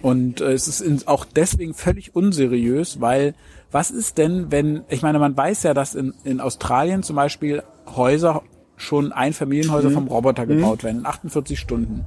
B: Und äh, es ist auch deswegen völlig unseriös, weil was ist denn, wenn, ich meine, man weiß ja, dass in, in Australien zum Beispiel Häuser schon Einfamilienhäuser
A: Mhm.
B: vom Roboter gebaut werden in 48 Stunden.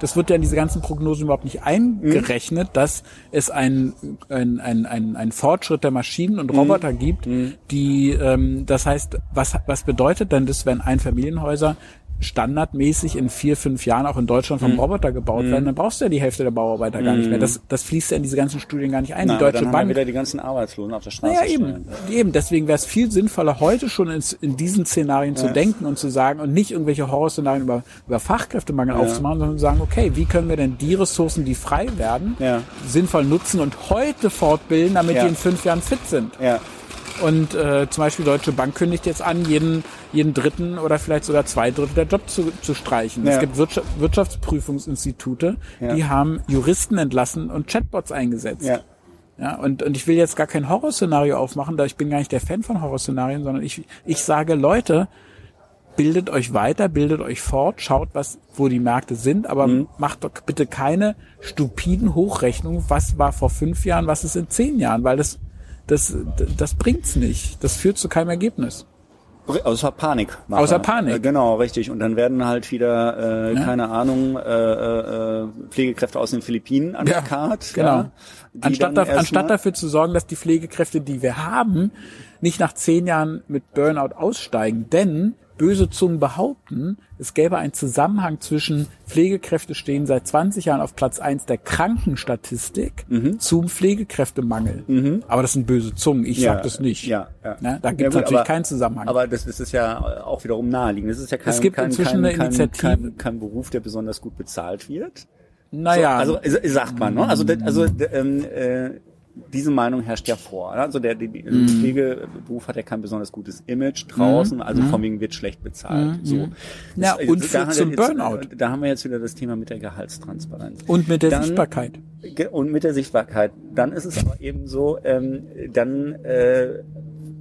B: Das wird ja in diese ganzen Prognosen überhaupt nicht eingerechnet, dass es ein, ein, ein, ein, ein Fortschritt der Maschinen und Roboter gibt, die, ähm, das heißt, was, was bedeutet denn das, wenn Einfamilienhäuser standardmäßig in vier, fünf Jahren auch in Deutschland vom
A: Mhm.
B: Roboter gebaut werden, dann brauchst du ja die Hälfte der Bauarbeiter gar nicht mehr. Das, das fließt ja in diese ganzen Studien gar nicht ein.
A: Na,
B: die Deutsche
A: dann haben
B: Bank
A: wieder die ganzen Arbeitslosen auf der Straße
B: naja, eben. Eben, deswegen wäre es viel sinnvoller, heute schon ins, in diesen Szenarien zu
A: Ja.
B: denken und zu sagen und nicht irgendwelche Horrorszenarien über, über Fachkräftemangel aufzumachen, sondern zu sagen, okay, wie können wir denn die Ressourcen, die frei werden,
A: Ja.
B: sinnvoll nutzen und heute fortbilden, damit
A: Ja.
B: die in fünf Jahren fit sind.
A: Ja.
B: Und äh, zum Beispiel Deutsche Bank kündigt jetzt an, jeden, jeden dritten oder vielleicht sogar zwei Drittel der Job zu, zu streichen.
A: Ja.
B: Es gibt Wirtschaft, Wirtschaftsprüfungsinstitute,
A: Ja.
B: die haben Juristen entlassen und Chatbots eingesetzt.
A: Ja.
B: Ja, und, und ich will jetzt gar kein Horrorszenario aufmachen, da ich bin gar nicht der Fan von Horrorszenarien, sondern ich, ich sage, Leute, bildet euch weiter, bildet euch fort, schaut, was, wo die Märkte sind, aber
A: Mhm.
B: macht doch bitte keine stupiden Hochrechnungen, was war vor fünf Jahren, was ist in zehn Jahren, weil das, das, das bringt's nicht. Das führt zu keinem Ergebnis.
A: Außer Panik.
B: Außer Panik.
A: Äh, genau, richtig. Und dann werden halt wieder, äh,
B: Ja.
A: keine Ahnung, äh, äh, Pflegekräfte aus den Philippinen an
B: Ja,
A: der Karte.
B: Genau.
A: Ja,
B: anstatt, da, anstatt dafür zu sorgen, dass die Pflegekräfte, die wir haben, nicht nach zehn Jahren mit Burnout aussteigen. Denn böse Zungen behaupten, es gäbe einen Zusammenhang zwischen Pflegekräfte stehen seit 20 Jahren auf Platz eins der Krankenstatistik
A: Mhm.
B: zum Pflegekräftemangel. Aber das sind böse Zungen. Ich
A: Ja,
B: sag das nicht.
A: Ja, ja.
B: Ne? Da
A: Ja,
B: gibt es
A: gut,
B: natürlich
A: aber-
B: keinen Zusammenhang.
A: Aber das, das ist ja auch wiederum naheliegend. Das ist ja kein,
B: Es gibt
A: kein,
B: inzwischen
A: kein,
B: eine Initiative.
A: kein, kein Beruf, der besonders gut bezahlt wird.
B: naja,
A: So, also sagt man, ne? Also, also ähm, äh, diese Meinung herrscht ja vor. ne? Also der, die, die
B: Mhm.
A: Pflegeberuf hat ja kein besonders gutes Image draußen, also von wegen wird schlecht bezahlt. So.
B: Mhm. Ja, und führt zum
A: jetzt,
B: Burnout.
A: Da haben wir jetzt wieder das Thema mit der Gehaltstransparenz.
B: und mit der
A: Dann-
B: Sichtbarkeit.
A: Und mit der Sichtbarkeit. Dann ist es aber eben so, ähm, dann äh,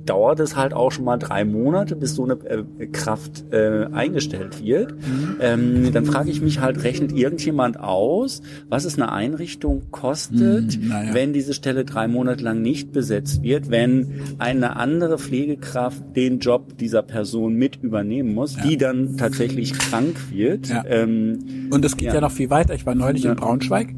A: dauert es halt auch schon mal drei Monate, bis so eine äh, Kraft äh, eingestellt wird.
B: Mhm.
A: Ähm, dann frage ich mich halt, rechnet irgendjemand aus, was es eine Einrichtung kostet,
B: Mhm, naja.
A: wenn diese Stelle drei Monate lang nicht besetzt wird, wenn eine andere Pflegekraft den Job dieser Person mit übernehmen muss, die dann tatsächlich krank wird.
B: Ja.
A: Ähm,
B: Und es geht ja.
A: Ja.
B: noch viel weiter. Ich war neulich
A: Ja.
B: in Braunschweig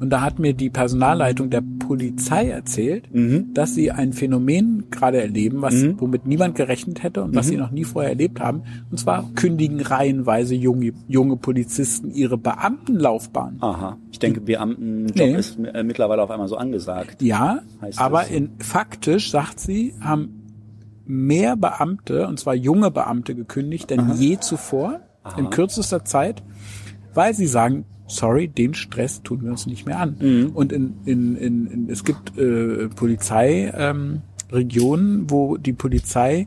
B: und da hat mir die Personalleitung der Polizei erzählt,
A: Mhm.
B: dass sie ein Phänomen gerade erleben, was womit niemand gerechnet hätte und was
A: Mhm.
B: sie noch nie vorher erlebt haben. Und zwar kündigen reihenweise junge, junge Polizisten ihre Beamtenlaufbahn.
A: Aha. Ich denke, Beamtenjob
B: Nee.
A: ist äh, mittlerweile auf einmal so angesagt.
B: Ja, aber in, faktisch, sagt sie, haben mehr Beamte, und zwar junge Beamte, gekündigt denn je zuvor in kürzester Zeit, weil sie sagen, sorry, den Stress tun wir uns nicht mehr an.
A: Mhm.
B: Und in, in, in, in, es gibt äh, Polizei, ähm, wo die Polizei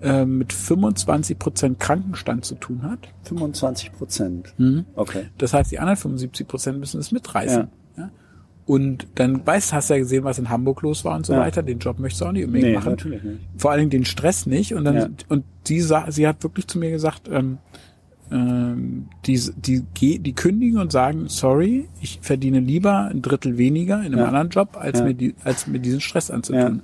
B: äh, mit 25 Prozent Krankenstand zu tun hat.
A: 25 Prozent.
B: Mhm.
A: Okay.
B: Das heißt, die anderen 75 Prozent müssen es mitreißen. Ja. Und dann weißt, hast du ja gesehen, was in Hamburg los war und so
A: Ja.
B: weiter. Den Job möchtest du auch nicht unbedingt
A: Nee,
B: machen.
A: natürlich nicht.
B: Vor allen Dingen den Stress nicht. Und dann
A: Ja.
B: und sie sa sie hat wirklich zu mir gesagt, ähm, ähm, die, die, die kündigen und sagen, sorry, ich verdiene lieber ein Drittel weniger in einem
A: Ja.
B: anderen Job, als
A: Ja.
B: mir die, als mir diesen Stress anzutun.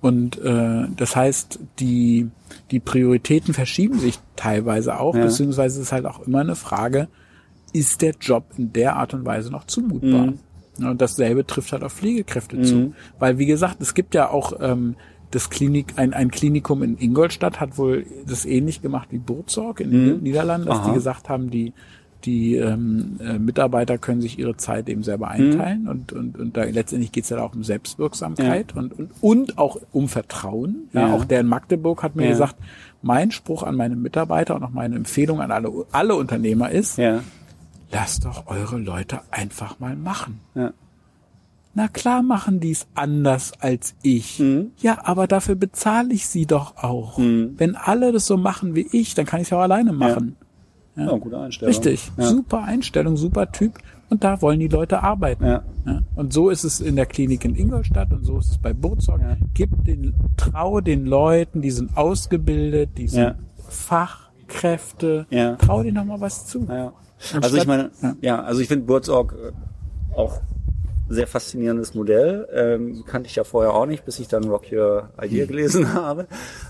B: Und äh, das heißt, die, die Prioritäten verschieben sich teilweise auch,
A: Ja.
B: beziehungsweise es ist halt auch immer eine Frage, ist der Job in der Art und Weise noch zumutbar?
A: Mhm.
B: Ja, Und dasselbe trifft halt auf Pflegekräfte zu. Weil, wie gesagt, es gibt ja auch ähm, das Klinik, ein, ein Klinikum in Ingolstadt hat wohl das ähnlich gemacht wie Burzorg in den Niederlanden, dass
A: Aha.
B: die gesagt haben, die die ähm, äh, Mitarbeiter können sich ihre Zeit eben selber einteilen und, und, und da letztendlich geht es ja auch um Selbstwirksamkeit und, und, und auch um Vertrauen. Ja,
A: Ja.
B: Auch der in Magdeburg hat mir
A: Ja.
B: gesagt, mein Spruch an meine Mitarbeiter und auch meine Empfehlung an alle, alle Unternehmer ist,
A: Ja.
B: lasst doch eure Leute einfach mal machen.
A: Ja.
B: Na klar machen die es anders als ich.
A: Mhm.
B: Ja, aber dafür bezahle ich sie doch auch. Wenn alle das so machen wie ich, dann kann ich es auch alleine machen.
A: Ja, gute Einstellung.
B: Richtig.
A: Ja.
B: Super Einstellung, super Typ. Und da wollen die Leute arbeiten.
A: Ja.
B: Ja. Und so ist es in der Klinik in Ingolstadt und so ist es bei Burzog.
A: Ja.
B: Gib den, trau den Leuten, die sind ausgebildet, die sind
A: Ja.
B: Fachkräfte.
A: Ja.
B: Trau denen noch mal was zu.
A: Ja. Also ich meine,
B: ja.
A: ja, also ich finde Burzorg äh, auch sehr faszinierendes Modell. Ähm, kannte ich ja vorher auch nicht, bis ich dann Rock Your Idea gelesen habe.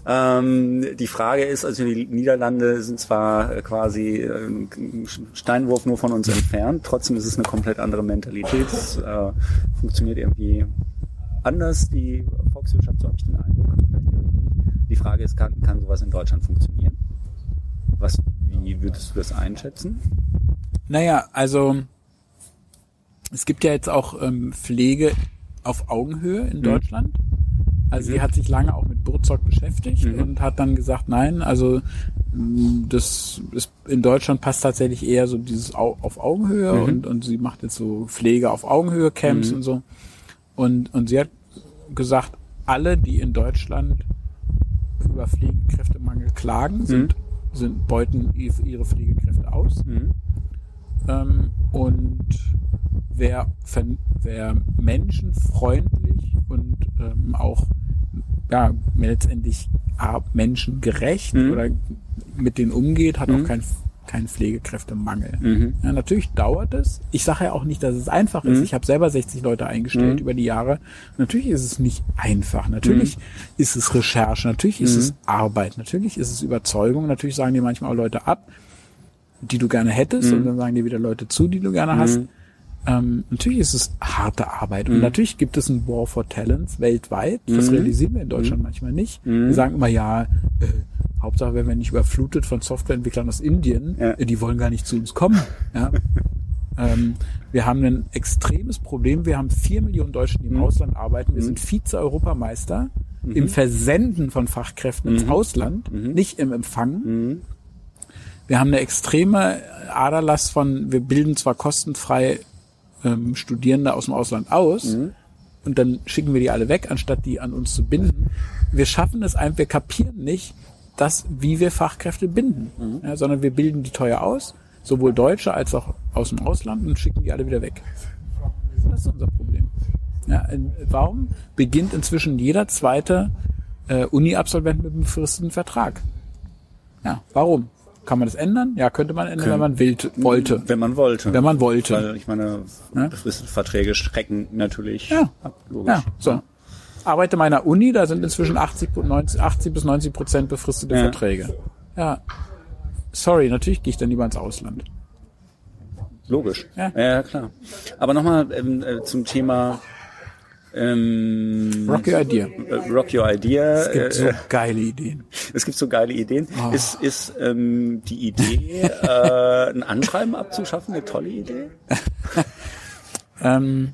A: Ähm, die Frage ist, also die Niederlande sind zwar äh, quasi ein Steinwurf nur von uns entfernt, trotzdem ist es eine komplett andere Mentalität. Es äh, funktioniert irgendwie anders, die Volkswirtschaft, so habe ich den Eindruck. Die Frage ist, kann, kann sowas in Deutschland funktionieren? Was, Wie würdest du das einschätzen?
B: Naja, also es gibt ja jetzt auch ähm, Pflege auf Augenhöhe in Deutschland. Also sie hat sich lange auch mit Burzog beschäftigt
A: Mhm.
B: und hat dann gesagt, nein, also mh, das ist in Deutschland passt tatsächlich eher so dieses Au auf Augenhöhe
A: Mhm.
B: und, und sie macht jetzt so Pflege auf Augenhöhe Camps und so. Und, und sie hat gesagt, alle, die in Deutschland über Pflegekräftemangel klagen, sind, sind beuten ihre Pflegekräfte aus.
A: Mhm.
B: Ähm, und wer, wer menschenfreundlich und ähm, auch ja, letztendlich menschengerecht
A: Mhm.
B: oder mit denen umgeht, hat
A: Mhm.
B: auch keinen kein Pflegekräftemangel.
A: Mhm.
B: Ja, natürlich dauert es. Ich sage ja auch nicht, dass es einfach ist.
A: Mhm.
B: Ich habe selber 60 Leute eingestellt
A: Mhm.
B: über die Jahre. Natürlich ist es nicht einfach. Natürlich ist es Recherche. Natürlich ist
A: Mhm.
B: es Arbeit. Natürlich ist es Überzeugung. Natürlich sagen dir manchmal auch Leute ab, die du gerne hättest.
A: Mhm.
B: Und dann sagen dir wieder Leute zu, die du gerne hast.
A: Mhm.
B: Ähm, natürlich ist es harte Arbeit. Und
A: Mhm.
B: natürlich gibt es ein War for Talents weltweit. Das
A: Mhm.
B: realisieren wir in Deutschland manchmal nicht.
A: Mhm.
B: Wir sagen immer, ja, äh, Hauptsache, wenn wir nicht überflutet von Softwareentwicklern aus Indien,
A: Ja.
B: äh, die wollen gar nicht zu uns kommen. Ja. ähm, wir haben ein extremes Problem. Wir haben vier Millionen Deutsche, die im
A: Mhm.
B: Ausland arbeiten. Wir
A: Mhm.
B: sind Vize-Europameister im Versenden von Fachkräften ins
A: Mhm.
B: Ausland,
A: Mhm.
B: nicht im Empfangen. Wir haben eine extreme Aderlass von, wir bilden zwar kostenfrei ähm, Studierende aus dem Ausland aus
A: Mhm.
B: und dann schicken wir die alle weg, anstatt die an uns zu binden. Wir schaffen es einfach, wir kapieren nicht, dass, wie wir Fachkräfte binden,
A: Mhm.
B: ja, sondern wir bilden die teuer aus, sowohl Deutsche als auch aus dem Ausland und schicken die alle wieder weg. Das ist unser Problem. Ja, warum beginnt inzwischen jeder zweite äh, Uni-Absolvent mit einem befristeten Vertrag? Ja, warum? Kann man das ändern? Ja, könnte man ändern, wenn man will, wollte.
A: Wenn man wollte.
B: Wenn man wollte.
A: Weil ich meine,
B: Ja.
A: befristete Verträge schrecken natürlich
B: Ja.
A: ab. Logisch.
B: Ja, so. Arbeite meiner Uni, da sind inzwischen 80, bis 90, 80 bis 90 Prozent befristete
A: Ja.
B: Verträge. Ja. Sorry, natürlich gehe ich dann lieber ins Ausland.
A: Logisch.
B: Ja.
A: Ja, klar. Aber nochmal ähm, äh, zum Thema ähm,
B: Rock your idea.
A: äh, Rock Your Idea.
B: Es gibt so
A: äh,
B: geile Ideen.
A: es gibt so geile Ideen.
B: Oh.
A: Ist, ist ähm, die Idee, äh, ein Anschreiben abzuschaffen, eine tolle Idee?
B: Ähm,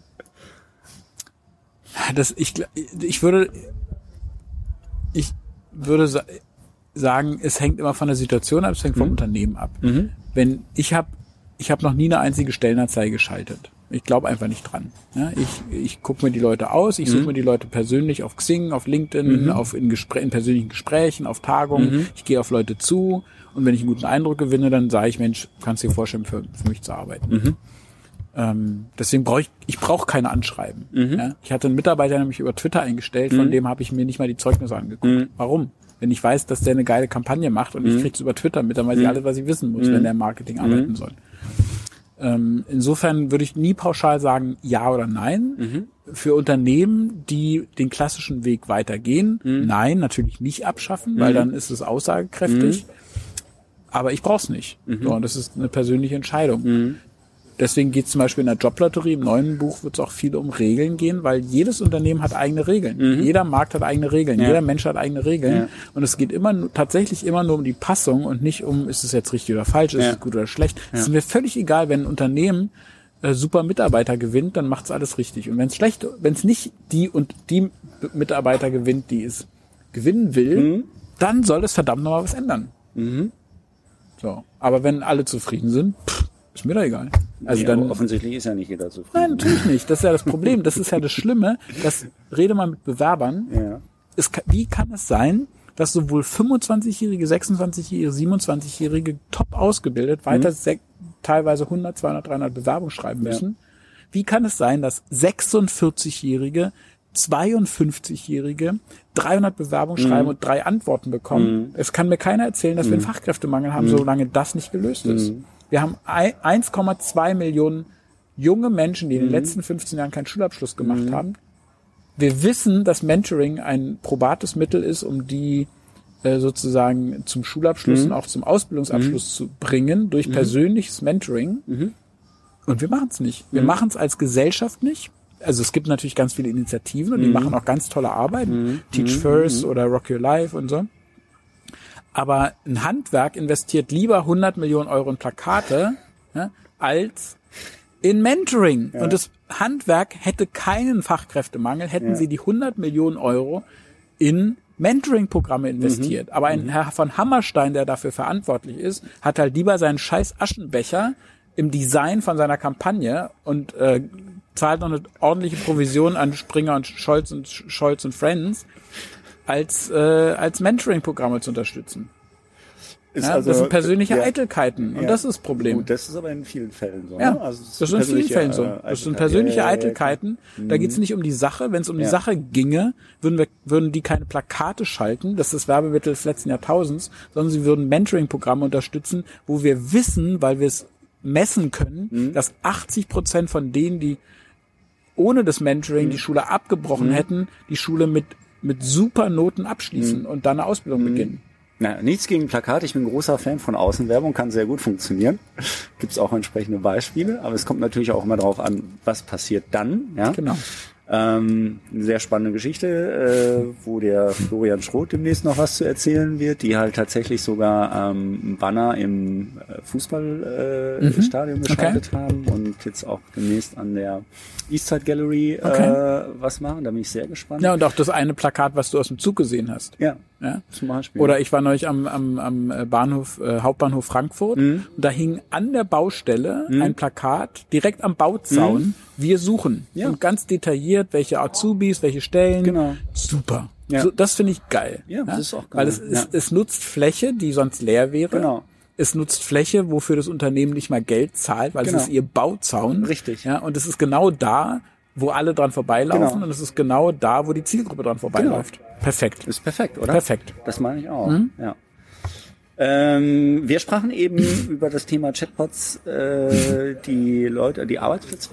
B: das, ich, ich würde, ich würde sa sagen, es hängt immer von der Situation ab, es hängt vom Unternehmen ab.
A: Mhm.
B: Wenn ich habe, ich habe noch nie eine einzige Stellenanzeige geschaltet. Ich glaube einfach nicht dran. Ja, ich ich gucke mir die Leute aus, ich suche mir die Leute persönlich auf Xing, auf LinkedIn, auf in, Gespr in persönlichen Gesprächen, auf Tagungen. Ich gehe auf Leute zu und wenn ich einen guten Eindruck gewinne, dann sage ich, Mensch, kannst du dir vorstellen, für, für mich zu arbeiten. Ähm, deswegen brauche ich, ich brauche keine Anschreiben. Ja? Ich hatte einen Mitarbeiter nämlich über Twitter eingestellt, von dem habe ich mir nicht mal die Zeugnisse angeguckt. Warum? Wenn ich weiß, dass der eine geile Kampagne macht und ich krieg's über Twitter mit, dann weiß ich alles, was ich wissen muss, wenn der im Marketing arbeiten soll. Ähm, insofern würde ich nie pauschal sagen, ja oder nein. Für Unternehmen, die den klassischen Weg weitergehen, nein, natürlich nicht abschaffen, weil dann ist es aussagekräftig. Aber ich brauch's nicht. So, und das ist eine persönliche Entscheidung. Deswegen geht zum Beispiel in der Joblotterie, im neuen Buch wird es auch viel um Regeln gehen, weil jedes Unternehmen hat eigene Regeln. Jeder Markt hat eigene Regeln.
A: Ja.
B: Jeder Mensch hat eigene Regeln.
A: Ja.
B: Und es geht immer nur, tatsächlich immer nur um die Passung und nicht um, ist es jetzt richtig oder falsch, ist
A: Ja.
B: es gut oder schlecht. Es ist mir völlig egal, wenn ein Unternehmen äh, super Mitarbeiter gewinnt, dann macht's alles richtig. Und wenn es schlecht, wenn es nicht die und die Mitarbeiter gewinnt, die es gewinnen will, dann soll es verdammt nochmal was ändern. So. Aber wenn alle zufrieden sind, pff, ist mir da egal. Also
A: Ja,
B: dann,
A: aber offensichtlich ist ja nicht jeder zufrieden.
B: nein, natürlich nicht. Das ist ja das Problem. Das ist ja das Schlimme. Das rede mal mit Bewerbern.
A: Ja.
B: Es, wie kann es sein, dass sowohl 25-jährige, 26-jährige, 27-jährige top ausgebildet weiter sek- teilweise 100, 200, 300 Bewerbungen schreiben
A: Ja.
B: müssen? Wie kann es sein, dass 46-jährige, 52-jährige 300 Bewerbungen schreiben und drei Antworten bekommen? Es kann mir keiner erzählen, dass wir einen Fachkräftemangel haben, solange das nicht gelöst ist. Wir haben ein- 1,2 Millionen junge Menschen, die in den letzten 15 Jahren keinen Schulabschluss gemacht haben. Wir wissen, dass Mentoring ein probates Mittel ist, um die äh, sozusagen zum Schulabschluss und auch zum Ausbildungsabschluss zu bringen durch persönliches Mentoring. Und wir machen es nicht. Wir machen es als Gesellschaft nicht. Also es gibt natürlich ganz viele Initiativen und die machen auch ganz tolle Arbeit. Teach First oder Rock Your Life und so. Aber ein Handwerk investiert lieber 100 Millionen Euro in Plakate ja, als in Mentoring. Und das Handwerk hätte keinen Fachkräftemangel, hätten
A: Ja.
B: sie die 100 Millionen Euro in Mentoring-Programme investiert. Aber ein Herr von Hammerstein, der dafür verantwortlich ist, hat halt lieber seinen scheiß Aschenbecher im Design von seiner Kampagne und äh, zahlt noch eine ordentliche Provision an Springer und Scholz und Scholz und Friends, als, äh, als Mentoring-Programme zu unterstützen. Ja,
A: also-
B: das sind persönliche
A: ja.
B: Eitelkeiten. Und
A: Ja.
B: das ist das Problem.
A: Gut, das ist aber in vielen Fällen so.
B: Ja,
A: ne? Also es
B: das ist in vielen Fällen so.
A: äh,
B: Das sind persönliche
A: Ja, ja, ja,
B: Eitelkeiten. Da geht's nicht um die Sache. Wenn es um die
A: Ja.
B: Sache ginge, würden, wir, würden die keine Plakate schalten, das ist das Werbemittel des letzten Jahrtausends, sondern sie würden Mentoring-Programme unterstützen, wo wir wissen, weil wir es messen können,
A: Mhm.
B: dass 80 Prozent von denen, die ohne das Mentoring
A: Mhm.
B: die Schule abgebrochen hätten, die Schule mit, mit super Noten abschließen
A: Mhm.
B: und dann eine Ausbildung beginnen.
A: Na, nichts gegen Plakat. Ich bin ein großer Fan von Außenwerbung, kann sehr gut funktionieren. Gibt es auch entsprechende Beispiele, aber es kommt natürlich auch immer darauf an, was passiert dann. Ja?
B: Genau.
A: Ähm, eine sehr spannende Geschichte, äh, wo der Florian Schroth demnächst noch was zu erzählen wird, die halt tatsächlich sogar ähm, einen Banner im äh, Fußballstadion äh,
B: Mhm.
A: Geschaltet haben und jetzt auch demnächst an der Eastside Gallery äh,
B: Okay.
A: was machen. Da bin ich sehr gespannt.
B: Ja, und auch das eine Plakat, was du aus dem Zug gesehen hast.
A: ja
B: Ja?
A: zum Beispiel.
B: Oder ich war neulich am, am, am äh, Bahnhof, äh, Hauptbahnhof Frankfurt
A: Mhm.
B: und da hing an der Baustelle ein Plakat direkt am Bauzaun. Wir suchen.
A: Mhm. Ja.
B: Und ganz detailliert, welche Azubis, welche Stellen.
A: Genau.
B: Super.
A: Ja.
B: So, das finde ich geil.
A: Ja, das ist auch geil.
B: Weil es,
A: Ja.
B: es nutzt Fläche, die sonst leer wäre.
A: Genau.
B: Es nutzt Fläche, wofür das Unternehmen nicht mal Geld zahlt, weil
A: Genau.
B: es ist ihr Bauzaun.
A: Richtig.
B: Ja, und es ist genau da, wo alle dran vorbeilaufen
A: Genau.
B: und es ist genau da, wo die Zielgruppe dran vorbeiläuft. Perfekt.
A: Ist perfekt, oder?
B: Perfekt.
A: Das meine ich auch. Ja. Ähm, wir sprachen eben über das Thema Chatbots, äh, die Leute, die Arbeitsplätze.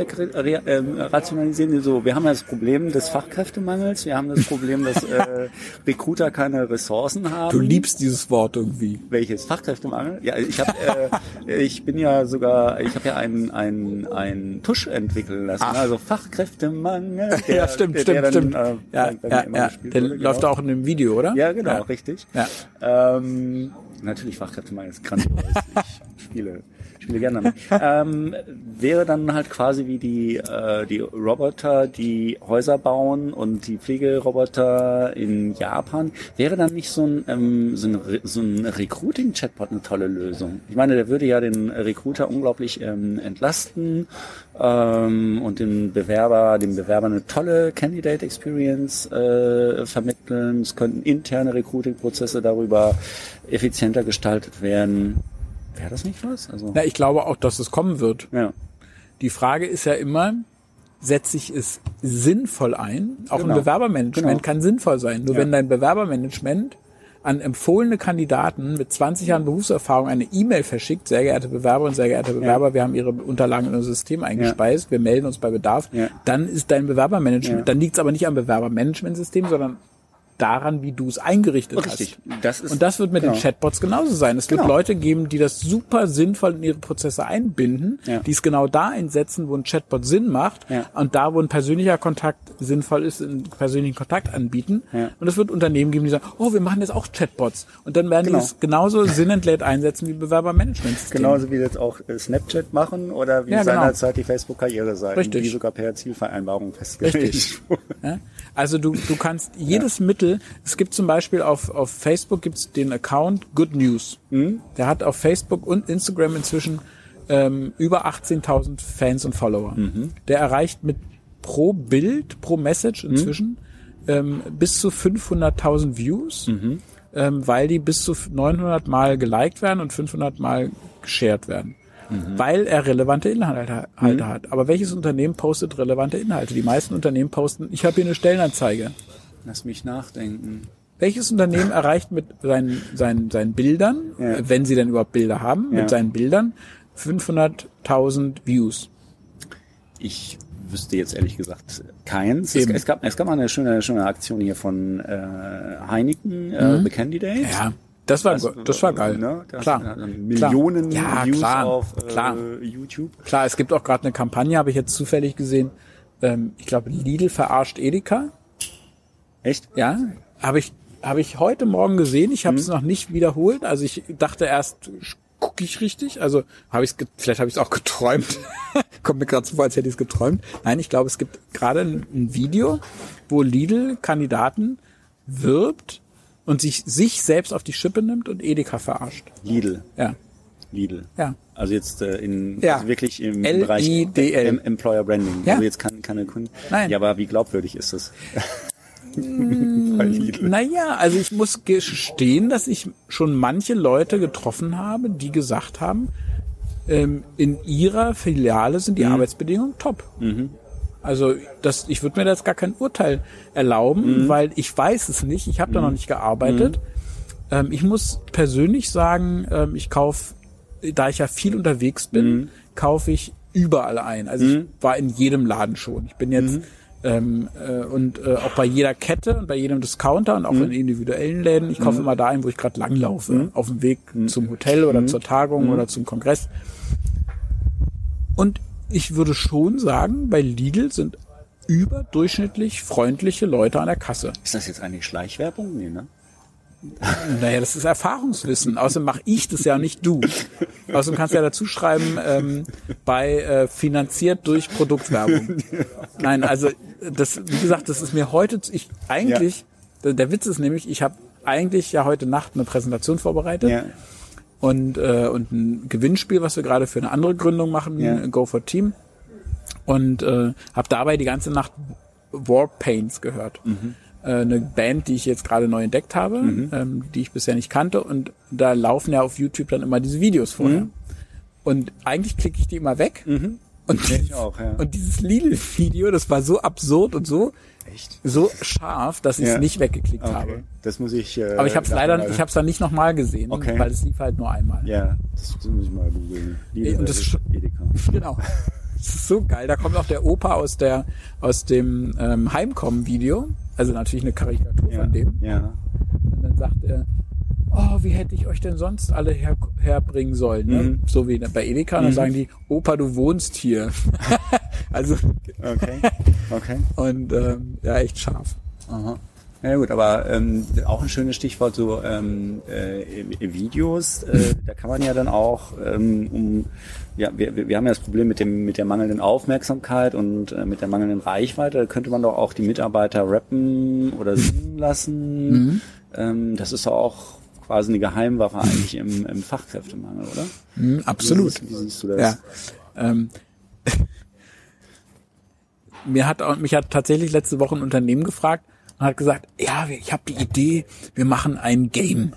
A: Ähm, rationalisieren. so, wir haben ja das Problem des Fachkräftemangels, wir haben das Problem, dass äh, Recruiter keine Ressourcen haben.
B: Du liebst dieses Wort irgendwie.
A: Welches Fachkräftemangel? Ja, ich habe, äh, ich bin ja sogar, ich habe ja einen einen einen Tusch entwickeln lassen.
B: Ach.
A: Also Fachkräftemangel. der-
B: ja, stimmt,
A: der,
B: stimmt,
A: der
B: stimmt.
A: Dann, äh,
B: ja, ja, ja. Der läuft
A: genau.
B: auch in dem Video, oder?
A: Ja, genau,
B: Ja.
A: richtig.
B: Ja.
A: Ähm, natürlich Fachkräftemangel ist grandios. ich spiele, spiele gerne damit. Ähm, wäre dann halt quasi wie die, äh, die Roboter, die Häuser bauen und die Pflegeroboter in Japan, wäre dann nicht so ein, ähm, so ein, Re- so ein Recruiting-Chatbot eine tolle Lösung? Ich meine, der würde ja den Recruiter unglaublich ähm, entlasten ähm, und den Bewerber, dem Bewerber eine tolle Candidate Experience äh, vermitteln. Es könnten interne Recruiting-Prozesse darüber effizienter gestaltet werden. Wäre das nicht was? Also,
B: Na, ich glaube auch, dass es kommen wird.
A: ja.
B: Die Frage ist ja immer, setze ich es sinnvoll ein? Auch
A: Genau.
B: ein Bewerbermanagement
A: Genau.
B: kann sinnvoll sein. Nur
A: Ja.
B: wenn dein Bewerbermanagement an empfohlene Kandidaten mit 20 Jahren Berufserfahrung eine E-Mail verschickt, sehr geehrte Bewerber und sehr geehrte Bewerber, wir haben Ihre Unterlagen in unser System eingespeist, wir melden uns bei Bedarf,
A: Ja.
B: dann ist dein Bewerbermanagement,
A: Ja.
B: dann liegt es aber nicht am Bewerbermanagementsystem, sondern daran, wie du es eingerichtet
A: Richtig.
B: hast.
A: Das ist,
B: Und das wird mit
A: genau.
B: den Chatbots genauso sein. Es wird
A: Genau.
B: Leute geben, die das super sinnvoll in ihre Prozesse einbinden,
A: Ja.
B: die es genau da einsetzen, wo ein Chatbot Sinn macht
A: Ja.
B: und da, wo ein persönlicher Kontakt sinnvoll ist, einen persönlichen Kontakt anbieten.
A: Ja.
B: Und es wird Unternehmen geben, die sagen, oh, wir machen jetzt auch Chatbots. Und dann werden
A: Genau.
B: die es genauso sinnentleert einsetzen wie Bewerbermanagement.
A: Genauso wie jetzt auch äh, Snapchat machen oder wie
B: Ja, genau.
A: seinerzeit die Facebook-Karriereseiten,
B: Richtig.
A: die sogar per Zielvereinbarung festgelegt
B: Richtig. Ja? Also du, du kannst jedes Mittel, es gibt zum Beispiel auf, auf Facebook gibt's den Account Good News.
A: Mhm.
B: Der hat auf Facebook und Instagram inzwischen ähm, über 18.000 Fans und Follower.
A: Mhm.
B: Der erreicht mit pro Bild, pro Message
A: Mhm.
B: inzwischen ähm, bis zu 500.000 Views,
A: Mhm.
B: ähm, weil die bis zu 900 Mal geliked werden und 500 Mal geshared werden.
A: Mhm.
B: Weil er relevante Inhalte Inhalte hat. Aber welches Unternehmen postet relevante Inhalte? Die meisten Unternehmen posten, ich habe hier eine Stellenanzeige.
A: Lass mich nachdenken.
B: Welches Unternehmen erreicht mit seinen, seinen, seinen Bildern,
A: Ja.
B: äh, wenn sie denn überhaupt Bilder haben,
A: Ja.
B: mit seinen Bildern 500.000 Views?
A: Ich wüsste jetzt ehrlich gesagt keins. Es, es, gab, es gab mal eine schöne, schöne Aktion hier von äh, Heineken, äh, The Candidate.
B: Mhm. Ja, das war,
A: Das,
B: das war geil.
A: Ne, das
B: klar.
A: Millionen
B: Klar. Ja,
A: Views
B: klar.
A: auf äh,
B: Klar.
A: YouTube.
B: Klar, es gibt auch gerade eine Kampagne, habe ich jetzt zufällig gesehen. Ähm, ich glaube, Lidl verarscht Edeka.
A: Echt?
B: Ja, habe ich habe ich heute Morgen gesehen. Ich habe es noch nicht wiederholt. Also ich dachte erst, gucke ich richtig? Also habe ich es, vielleicht habe ich es auch geträumt. Kommt mir gerade so vor, als hätte ich es geträumt. Nein, ich glaube, es gibt gerade ein, ein Video, wo Lidl Kandidaten wirbt und sich sich selbst auf die Schippe nimmt und Edeka verarscht.
A: Lidl.
B: Ja,
A: Lidl.
B: ja.
A: Also jetzt äh, in
B: Ja.
A: also wirklich im
B: L-I-D-L.
A: Bereich em Employer Branding.
B: Ja.
A: Also jetzt kann keine Kunden.
B: Nein.
A: Ja, aber wie glaubwürdig ist das? Lidl.
B: Naja, also ich muss gestehen, dass ich schon manche Leute getroffen habe, die gesagt haben, ähm, in ihrer Filiale sind die Arbeitsbedingungen top. Also das, ich würde mir da jetzt gar kein Urteil erlauben, weil ich weiß es nicht. Ich habe da noch nicht gearbeitet. Ähm, ich muss persönlich sagen, ähm, ich kaufe, da ich ja viel unterwegs bin, kaufe ich überall ein. Also ich war in jedem Laden schon. Ich bin jetzt ähm, äh, und äh, auch bei jeder Kette und bei jedem Discounter und auch in individuellen Läden. Ich kaufe immer da ein, wo ich gerade langlaufe, auf dem Weg zum Hotel oder zur Tagung oder zum Kongress. Und ich würde schon sagen, bei Lidl sind überdurchschnittlich freundliche Leute an der Kasse.
A: Ist das jetzt eigentlich Schleichwerbung? Nee, ne?
B: Naja, das ist Erfahrungswissen. Außerdem mache ich das ja nicht du. Außerdem kannst du ja dazu schreiben, ähm, bei äh, finanziert durch Produktwerbung. Nein, also das, wie gesagt, das ist mir heute, ich eigentlich, der, der Witz ist nämlich, ich habe eigentlich ja heute Nacht eine Präsentation vorbereitet
A: Ja.
B: Und, äh, und ein Gewinnspiel, was wir gerade für eine andere Gründung machen,
A: Ja.
B: Go for Team. Und äh, habe dabei die ganze Nacht Warpaints gehört. Äh, eine Band, die ich jetzt gerade neu entdeckt habe, ähm, die ich bisher nicht kannte. Und da laufen ja auf YouTube dann immer diese Videos vorher. Und eigentlich klicke ich die immer weg. Und,
A: ich auch, ja.
B: und dieses Lidl-Video, das war so absurd und so,
A: Echt?
B: so scharf, dass ich es
A: Ja.
B: nicht weggeklickt
A: Okay.
B: habe.
A: Das muss ich. Äh,
B: Aber ich habe es leider,
A: mal-
B: ich habe es dann nicht nochmal gesehen,
A: Okay.
B: weil es lief halt nur einmal.
A: Ja, das, das muss ich mal googeln.
B: Und das
A: Edeka.
B: Genau. Das ist so geil. Da kommt auch der Opa aus der aus dem ähm, Heimkommen-Video. Also natürlich eine Karikatur
A: Ja.
B: von dem.
A: Ja.
B: Und dann sagt er, oh, wie hätte ich euch denn sonst alle her herbringen sollen? Ne?
A: Mhm.
B: So wie bei Edeka. Und dann sagen die, Opa, du wohnst hier. also,
A: Okay. Okay.
B: und ähm, ja, echt scharf.
A: Aha. Ja gut, aber ähm, auch ein schönes Stichwort so ähm, äh, Videos. Äh, da kann man ja dann auch ähm, um ja wir, wir haben ja das Problem mit dem mit der mangelnden Aufmerksamkeit und äh, mit der mangelnden Reichweite. Da könnte man doch auch die Mitarbeiter rappen oder singen lassen. Ähm, das ist auch quasi eine Geheimwaffe eigentlich im, im Fachkräftemangel, oder?
B: Mhm, absolut.
A: Wie, siehst- wie siehst du das?
B: Ja. Ähm, mir hat auch, mich hat tatsächlich letzte Woche ein Unternehmen gefragt und hat gesagt, ja, ich habe die Idee, wir machen ein Game.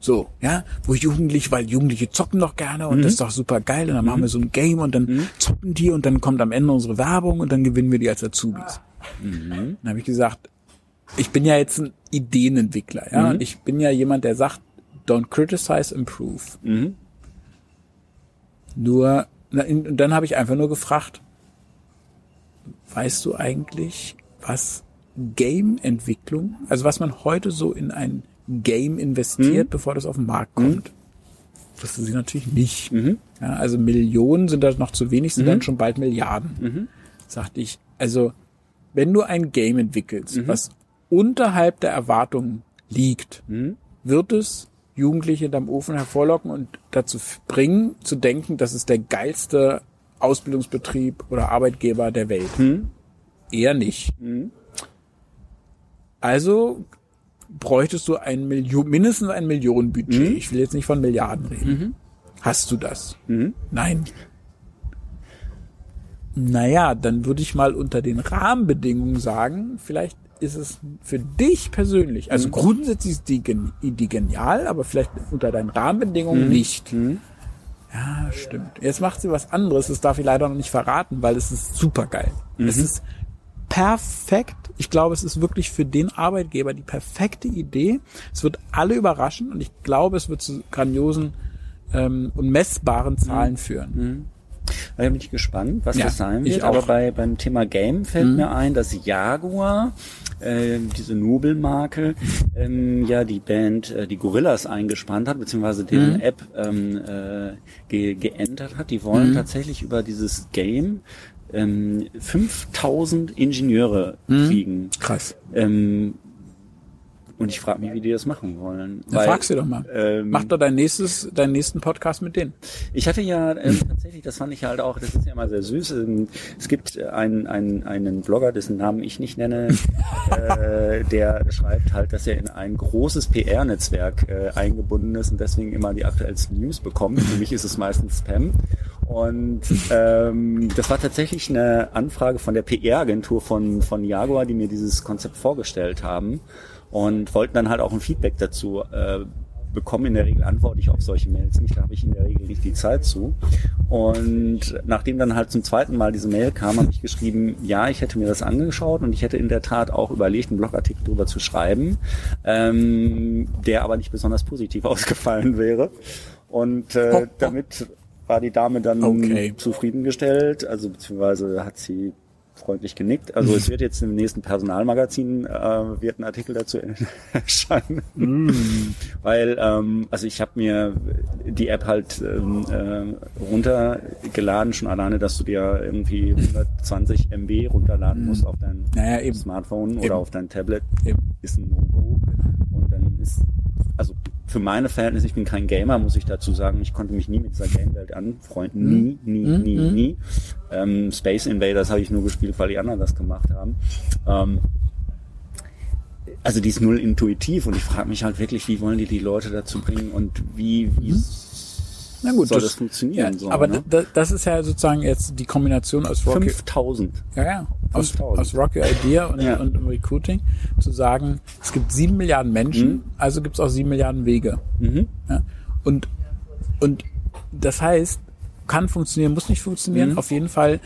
B: So, ja, wo Jugendliche, weil Jugendliche zocken doch gerne und das ist doch super geil und dann machen wir so ein Game und dann zocken die und dann kommt am Ende unsere Werbung und dann gewinnen wir die als Azubis. Dann habe ich gesagt, ich bin ja jetzt ein Ideenentwickler, ja, und ich bin ja jemand, der sagt, don't criticize, improve.
A: Mhm.
B: Nur, und dann habe ich einfach nur gefragt, weißt du eigentlich, was Game-Entwicklung, also was man heute so in ein Game investiert, bevor das auf den Markt kommt? Wusste sie natürlich nicht. Ja, also Millionen sind da noch zu wenig, sind dann schon bald Milliarden. Sagte ich, also wenn du ein Game entwickelst, was unterhalb der Erwartungen liegt, wird es Jugendliche hinterm Ofen hervorlocken und dazu bringen, zu denken, das ist der geilste Ausbildungsbetrieb oder Arbeitgeber der Welt. Eher nicht. Also bräuchtest du ein Million, mindestens ein Millionenbudget. Ich will jetzt nicht von Milliarden reden. Hast du das? Nein. Naja, dann würde ich mal unter den Rahmenbedingungen sagen, vielleicht ist es für dich persönlich, also grundsätzlich ist die, die genial, aber vielleicht unter deinen Rahmenbedingungen nicht. Ja, stimmt. Jetzt macht sie was anderes, das darf ich leider noch nicht verraten, weil es ist super geil. Es ist perfekt. Ich glaube, es ist wirklich für den Arbeitgeber die perfekte Idee. Es wird alle überraschen und ich glaube, es wird zu grandiosen ähm, und messbaren Zahlen führen.
A: Da bin ich gespannt, was
B: Ja,
A: das sein wird.
B: Mhm.
A: Aber bei, beim Thema Game fällt mir ein, dass Jaguar, äh, diese Nobelmarke, ähm, ja die Band, äh, die Gorillas eingespannt hat, beziehungsweise deren
B: Mhm.
A: App ähm, äh, ge geändert hat. Die wollen
B: Mhm.
A: tatsächlich über dieses Game ähm, 5000 Ingenieure
B: Mhm.
A: kriegen.
B: Krass.
A: Ähm, Und ich frage mich, wie die das machen wollen.
B: Dann frag sie doch mal.
A: Ähm,
B: Mach doch dein nächstes, deinen nächsten Podcast mit denen.
A: Ich hatte ja ähm, tatsächlich, das fand ich halt auch, das ist ja mal sehr süß. ähm, Es gibt einen, einen, einen Blogger, dessen Namen ich nicht nenne, äh, der schreibt halt, dass er in ein großes PR-Netzwerk äh, eingebunden ist und deswegen immer die aktuellsten News bekommt. Für mich ist es meistens Spam. Und ähm, das war tatsächlich eine Anfrage von der PR-Agentur von, von Jaguar, die mir dieses Konzept vorgestellt haben und wollten dann halt auch ein Feedback dazu äh, bekommen. In der Regel antworte ich auf solche Mails nicht, da habe ich in der Regel nicht die Zeit zu. Und nachdem dann halt zum zweiten Mal diese Mail kam, habe ich geschrieben, ja, ich hätte mir das angeschaut und ich hätte in der Tat auch überlegt, einen Blogartikel darüber zu schreiben, ähm, der aber nicht besonders positiv ausgefallen wäre. Und äh, damit war die Dame dann
B: Okay.
A: zufriedengestellt, also beziehungsweise hat sie freundlich genickt. Also es wird jetzt im nächsten Personalmagazin äh, wird ein Artikel dazu erscheinen, weil ähm, also ich habe mir die App halt ähm, äh, runtergeladen, schon alleine, dass du dir irgendwie 120 MB runterladen musst auf dein
B: Naja, eben.
A: Smartphone
B: Eben.
A: oder auf dein Tablet,
B: Eben.
A: ist ein No-Go. Und dann ist, also für meine Verhältnisse, ich bin kein Gamer, muss ich dazu sagen, ich konnte mich nie mit dieser Game-Welt anfreunden. Nie, nie,
B: Mhm.
A: nie,
B: Mhm.
A: nie. Ähm, Space Invaders habe ich nur gespielt, weil die anderen das gemacht haben. Ähm, also die ist null intuitiv und ich frage mich halt wirklich, wie wollen die die Leute dazu bringen und wie, wie
B: Na gut,
A: soll das, funktionieren?
B: Ja,
A: so,
B: aber
A: ne?
B: da- das ist ja sozusagen jetzt die Kombination aus Rocky,
A: 5000.
B: ja, ja, aus,
A: 5000.
B: aus Rocky Idea und,
A: Ja.
B: und Recruiting zu sagen, es gibt sieben Milliarden Menschen,
A: Mhm.
B: also gibt es auch sieben Milliarden Wege.
A: Mhm.
B: Ja? Und, und das heißt, kann funktionieren, muss nicht funktionieren.
A: Mhm.
B: Auf jeden Fall,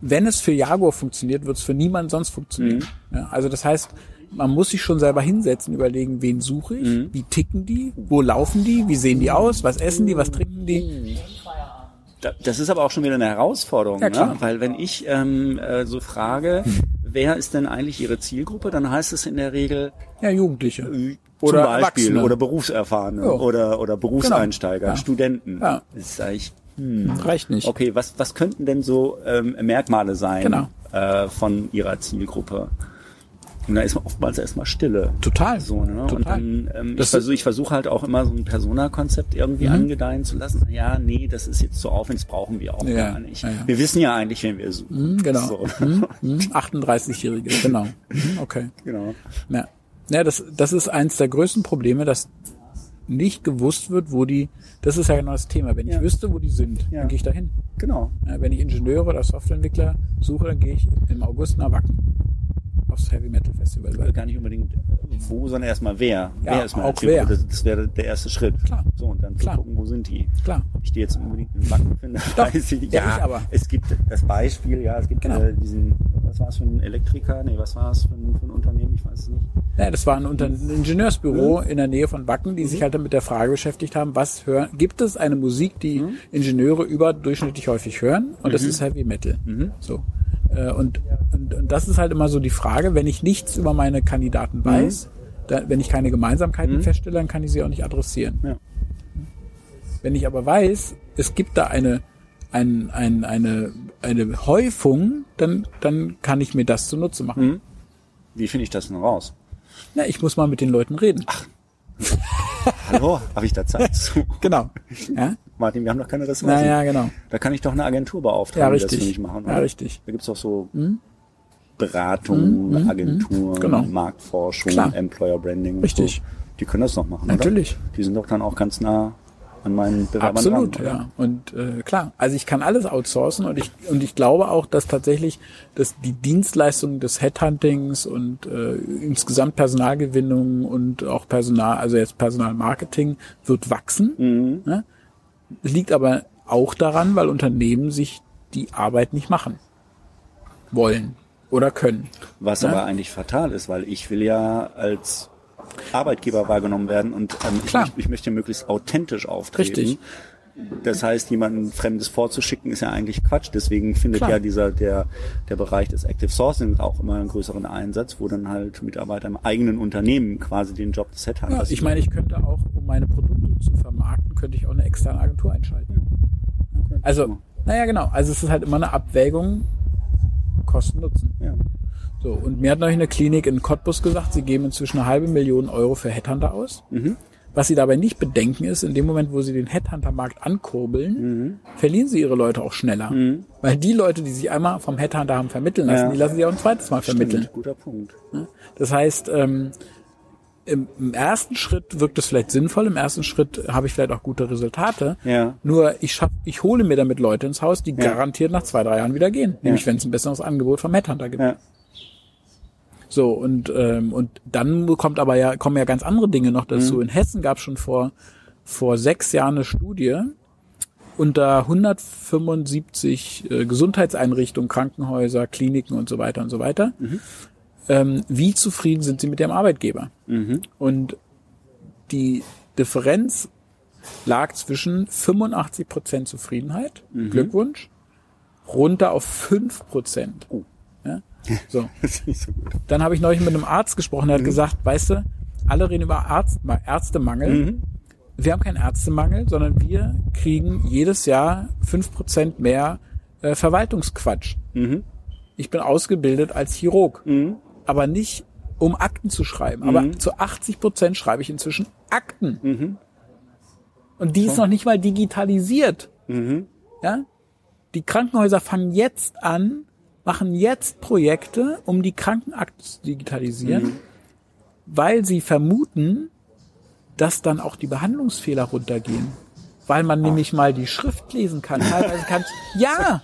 B: wenn es für Jaguar funktioniert, wird es für niemanden sonst funktionieren.
A: Mhm.
B: Ja, also das heißt, man muss sich schon selber hinsetzen, überlegen, wen suche ich,
A: Mhm.
B: wie ticken die, wo laufen die, wie sehen die aus, was essen die, was trinken die.
A: Da- Das ist aber auch schon wieder eine Herausforderung,
B: Ja,
A: ne? weil wenn ich ähm, äh, so frage, wer ist denn eigentlich Ihre Zielgruppe, dann heißt es in der Regel
B: Ja, Jugendliche.
A: äh,
B: Oder
A: zum Beispiel
B: Erwachsene.
A: oder Berufserfahrene
B: Ja.
A: oder oder Berufseinsteiger,
B: Genau. Ja.
A: Studenten.
B: Ja.
A: Das sag ich,
B: Reicht nicht.
A: okay, was was könnten denn so ähm, Merkmale sein
B: Genau.
A: äh, von Ihrer Zielgruppe? Und da ist oftmals erstmal Stille.
B: Total.
A: So, ne? Und
B: Total.
A: dann, ähm, ich
B: Das-
A: versuche ich versuch halt auch immer so ein Persona-Konzept irgendwie
B: Mhm.
A: angedeihen zu lassen. Ja, nee, das ist jetzt zu aufwendig, das brauchen wir auch
B: Ja,
A: gar nicht.
B: ja, ja.
A: Wir wissen ja eigentlich, wen wir suchen.
B: Mhm, genau.
A: So.
B: Mhm, mhm, 38-Jährige, genau. Mhm, Okay.
A: genau.
B: Ja, ja das, das ist eins der größten Probleme, dass nicht gewusst wird, wo die, das ist ja genau das Thema. Wenn ich
A: Ja.
B: wüsste, wo die sind,
A: Ja.
B: dann gehe ich dahin.
A: Genau.
B: Ja, wenn ich Ingenieure oder Softwareentwickler suche, dann gehe ich im August nach Wacken. Aufs Heavy Metal Festival. Weil,
A: gar nicht unbedingt äh, wo, sondern erstmal wer.
B: Ja,
A: wer ist meine
B: auch wer.
A: Das, das wäre der erste Schritt.
B: Klar.
A: So, und dann
B: Klar.
A: zu gucken, wo sind die.
B: klar.
A: Ob ich die jetzt unbedingt in Wacken finde,
B: Doch.
A: weiß ich.
B: Ja, ich aber.
A: es gibt das Beispiel, ja, es gibt
B: Genau.
A: äh, diesen, was war es für ein Elektriker? Nee, was war es für ein, für ein Unternehmen? Ich weiß es nicht.
B: Ja, das war ein, Unter ein Ingenieursbüro
A: Mhm.
B: in der Nähe von Wacken, die sich halt mit der Frage beschäftigt haben, was hören, gibt es eine Musik, die
A: Mhm.
B: Ingenieure überdurchschnittlich häufig hören? Und das ist Heavy Metal.
A: Mhm.
B: So. Äh, Und, und, und das ist halt immer so die Frage, wenn ich nichts über meine Kandidaten
A: Mhm.
B: weiß, da, wenn ich keine Gemeinsamkeiten feststelle, dann kann ich sie auch nicht adressieren.
A: Ja.
B: Wenn ich aber weiß, es gibt da eine, ein, ein, eine, eine Häufung, dann, dann kann ich mir das zunutze machen.
A: Mhm. Wie finde ich das denn raus?
B: Na, ich muss mal mit den Leuten reden.
A: Hallo, habe ich da Zeit zu?
B: Genau. Ja?
A: Martin, wir haben doch keine Ressourcen.
B: Naja, genau.
A: Da kann ich doch eine Agentur beauftragen,
B: Ja,
A: die das
B: richtig.
A: für mich machen.
B: Ja,
A: oder?
B: richtig.
A: Da gibt's doch so Beratungen, Agenturen,
B: Genau.
A: Marktforschung,
B: Klar.
A: Employer Branding.
B: Richtig.
A: So. Die können das noch machen,
B: Natürlich.
A: Oder? Die sind doch dann auch ganz nah an meinen Bewerbern
B: Absolut,
A: dran.
B: ja. Und äh, klar, also ich kann alles outsourcen und ich und ich glaube auch, dass tatsächlich dass die Dienstleistung des Headhuntings und äh, insgesamt Personalgewinnung und auch Personal, also jetzt Personalmarketing wird wachsen.
A: Mhm.
B: Ne? Es liegt aber auch daran, weil Unternehmen sich die Arbeit nicht machen wollen oder können.
A: Was
B: Ja.
A: aber eigentlich fatal ist, weil ich will ja als Arbeitgeber wahrgenommen werden und ähm, ich, möchte, ich möchte möglichst authentisch auftreten.
B: Richtig.
A: Das heißt, jemanden Fremdes vorzuschicken, ist ja eigentlich Quatsch. Deswegen findet
B: Klar.
A: ja dieser der der Bereich des Active Sourcing auch immer einen größeren Einsatz, wo dann halt Mitarbeiter im eigenen Unternehmen quasi den Job des
B: Ja,
A: Headhunters.
B: ich meine, ich könnte auch, um meine Produkte zu vermarkten, könnte ich auch eine externe Agentur einschalten. Also, naja, genau. Also es ist halt immer eine Abwägung Kosten-Nutzen.
A: ja.
B: So, und mir hat neulich eine Klinik in Cottbus gesagt, sie geben inzwischen eine halbe Million Euro für Headhunter aus. Was sie dabei nicht bedenken ist, in dem Moment, wo sie den Headhunter-Markt ankurbeln, verlieren sie ihre Leute auch schneller. Weil die Leute, die sich einmal vom Headhunter haben vermitteln lassen,
A: Ja.
B: die lassen sie auch ein zweites Mal vermitteln.
A: Stimmt, guter Punkt.
B: Das heißt, ähm, im, im ersten Schritt wirkt es vielleicht sinnvoll, im ersten Schritt habe ich vielleicht auch gute Resultate.
A: Ja.
B: Nur ich schaff, ich hole mir damit Leute ins Haus, die garantiert nach zwei, drei Jahren wieder gehen. Nämlich wenn es ein besseres Angebot vom Headhunter gibt.
A: Ja.
B: So, und, ähm, und dann kommt aber ja, kommen ja ganz andere Dinge noch dazu. In Hessen gab es schon vor, vor sechs Jahren eine Studie unter 175 äh, Gesundheitseinrichtungen, Krankenhäuser, Kliniken und so weiter und so weiter. Ähm, wie zufrieden sind sie mit ihrem Arbeitgeber? Und die Differenz lag zwischen 85 Prozent Zufriedenheit, Glückwunsch, runter auf 5 Prozent. So.
A: Das ist nicht so gut.
B: Dann habe ich neulich mit einem Arzt gesprochen, der hat gesagt, weißt du, alle reden über Arzt, Ärztemangel. Wir haben keinen Ärztemangel, sondern wir kriegen jedes Jahr 5% mehr äh, Verwaltungsquatsch. Ich bin ausgebildet als Chirurg, aber nicht um Akten zu schreiben. Aber zu 80% schreibe ich inzwischen Akten. Und die ist noch nicht mal digitalisiert. Ja? Die Krankenhäuser fangen jetzt an, machen jetzt Projekte, um die Krankenakte zu digitalisieren, weil sie vermuten, dass dann auch die Behandlungsfehler runtergehen. Weil man nämlich mal die Schrift lesen kann. Teilweise kannst ja,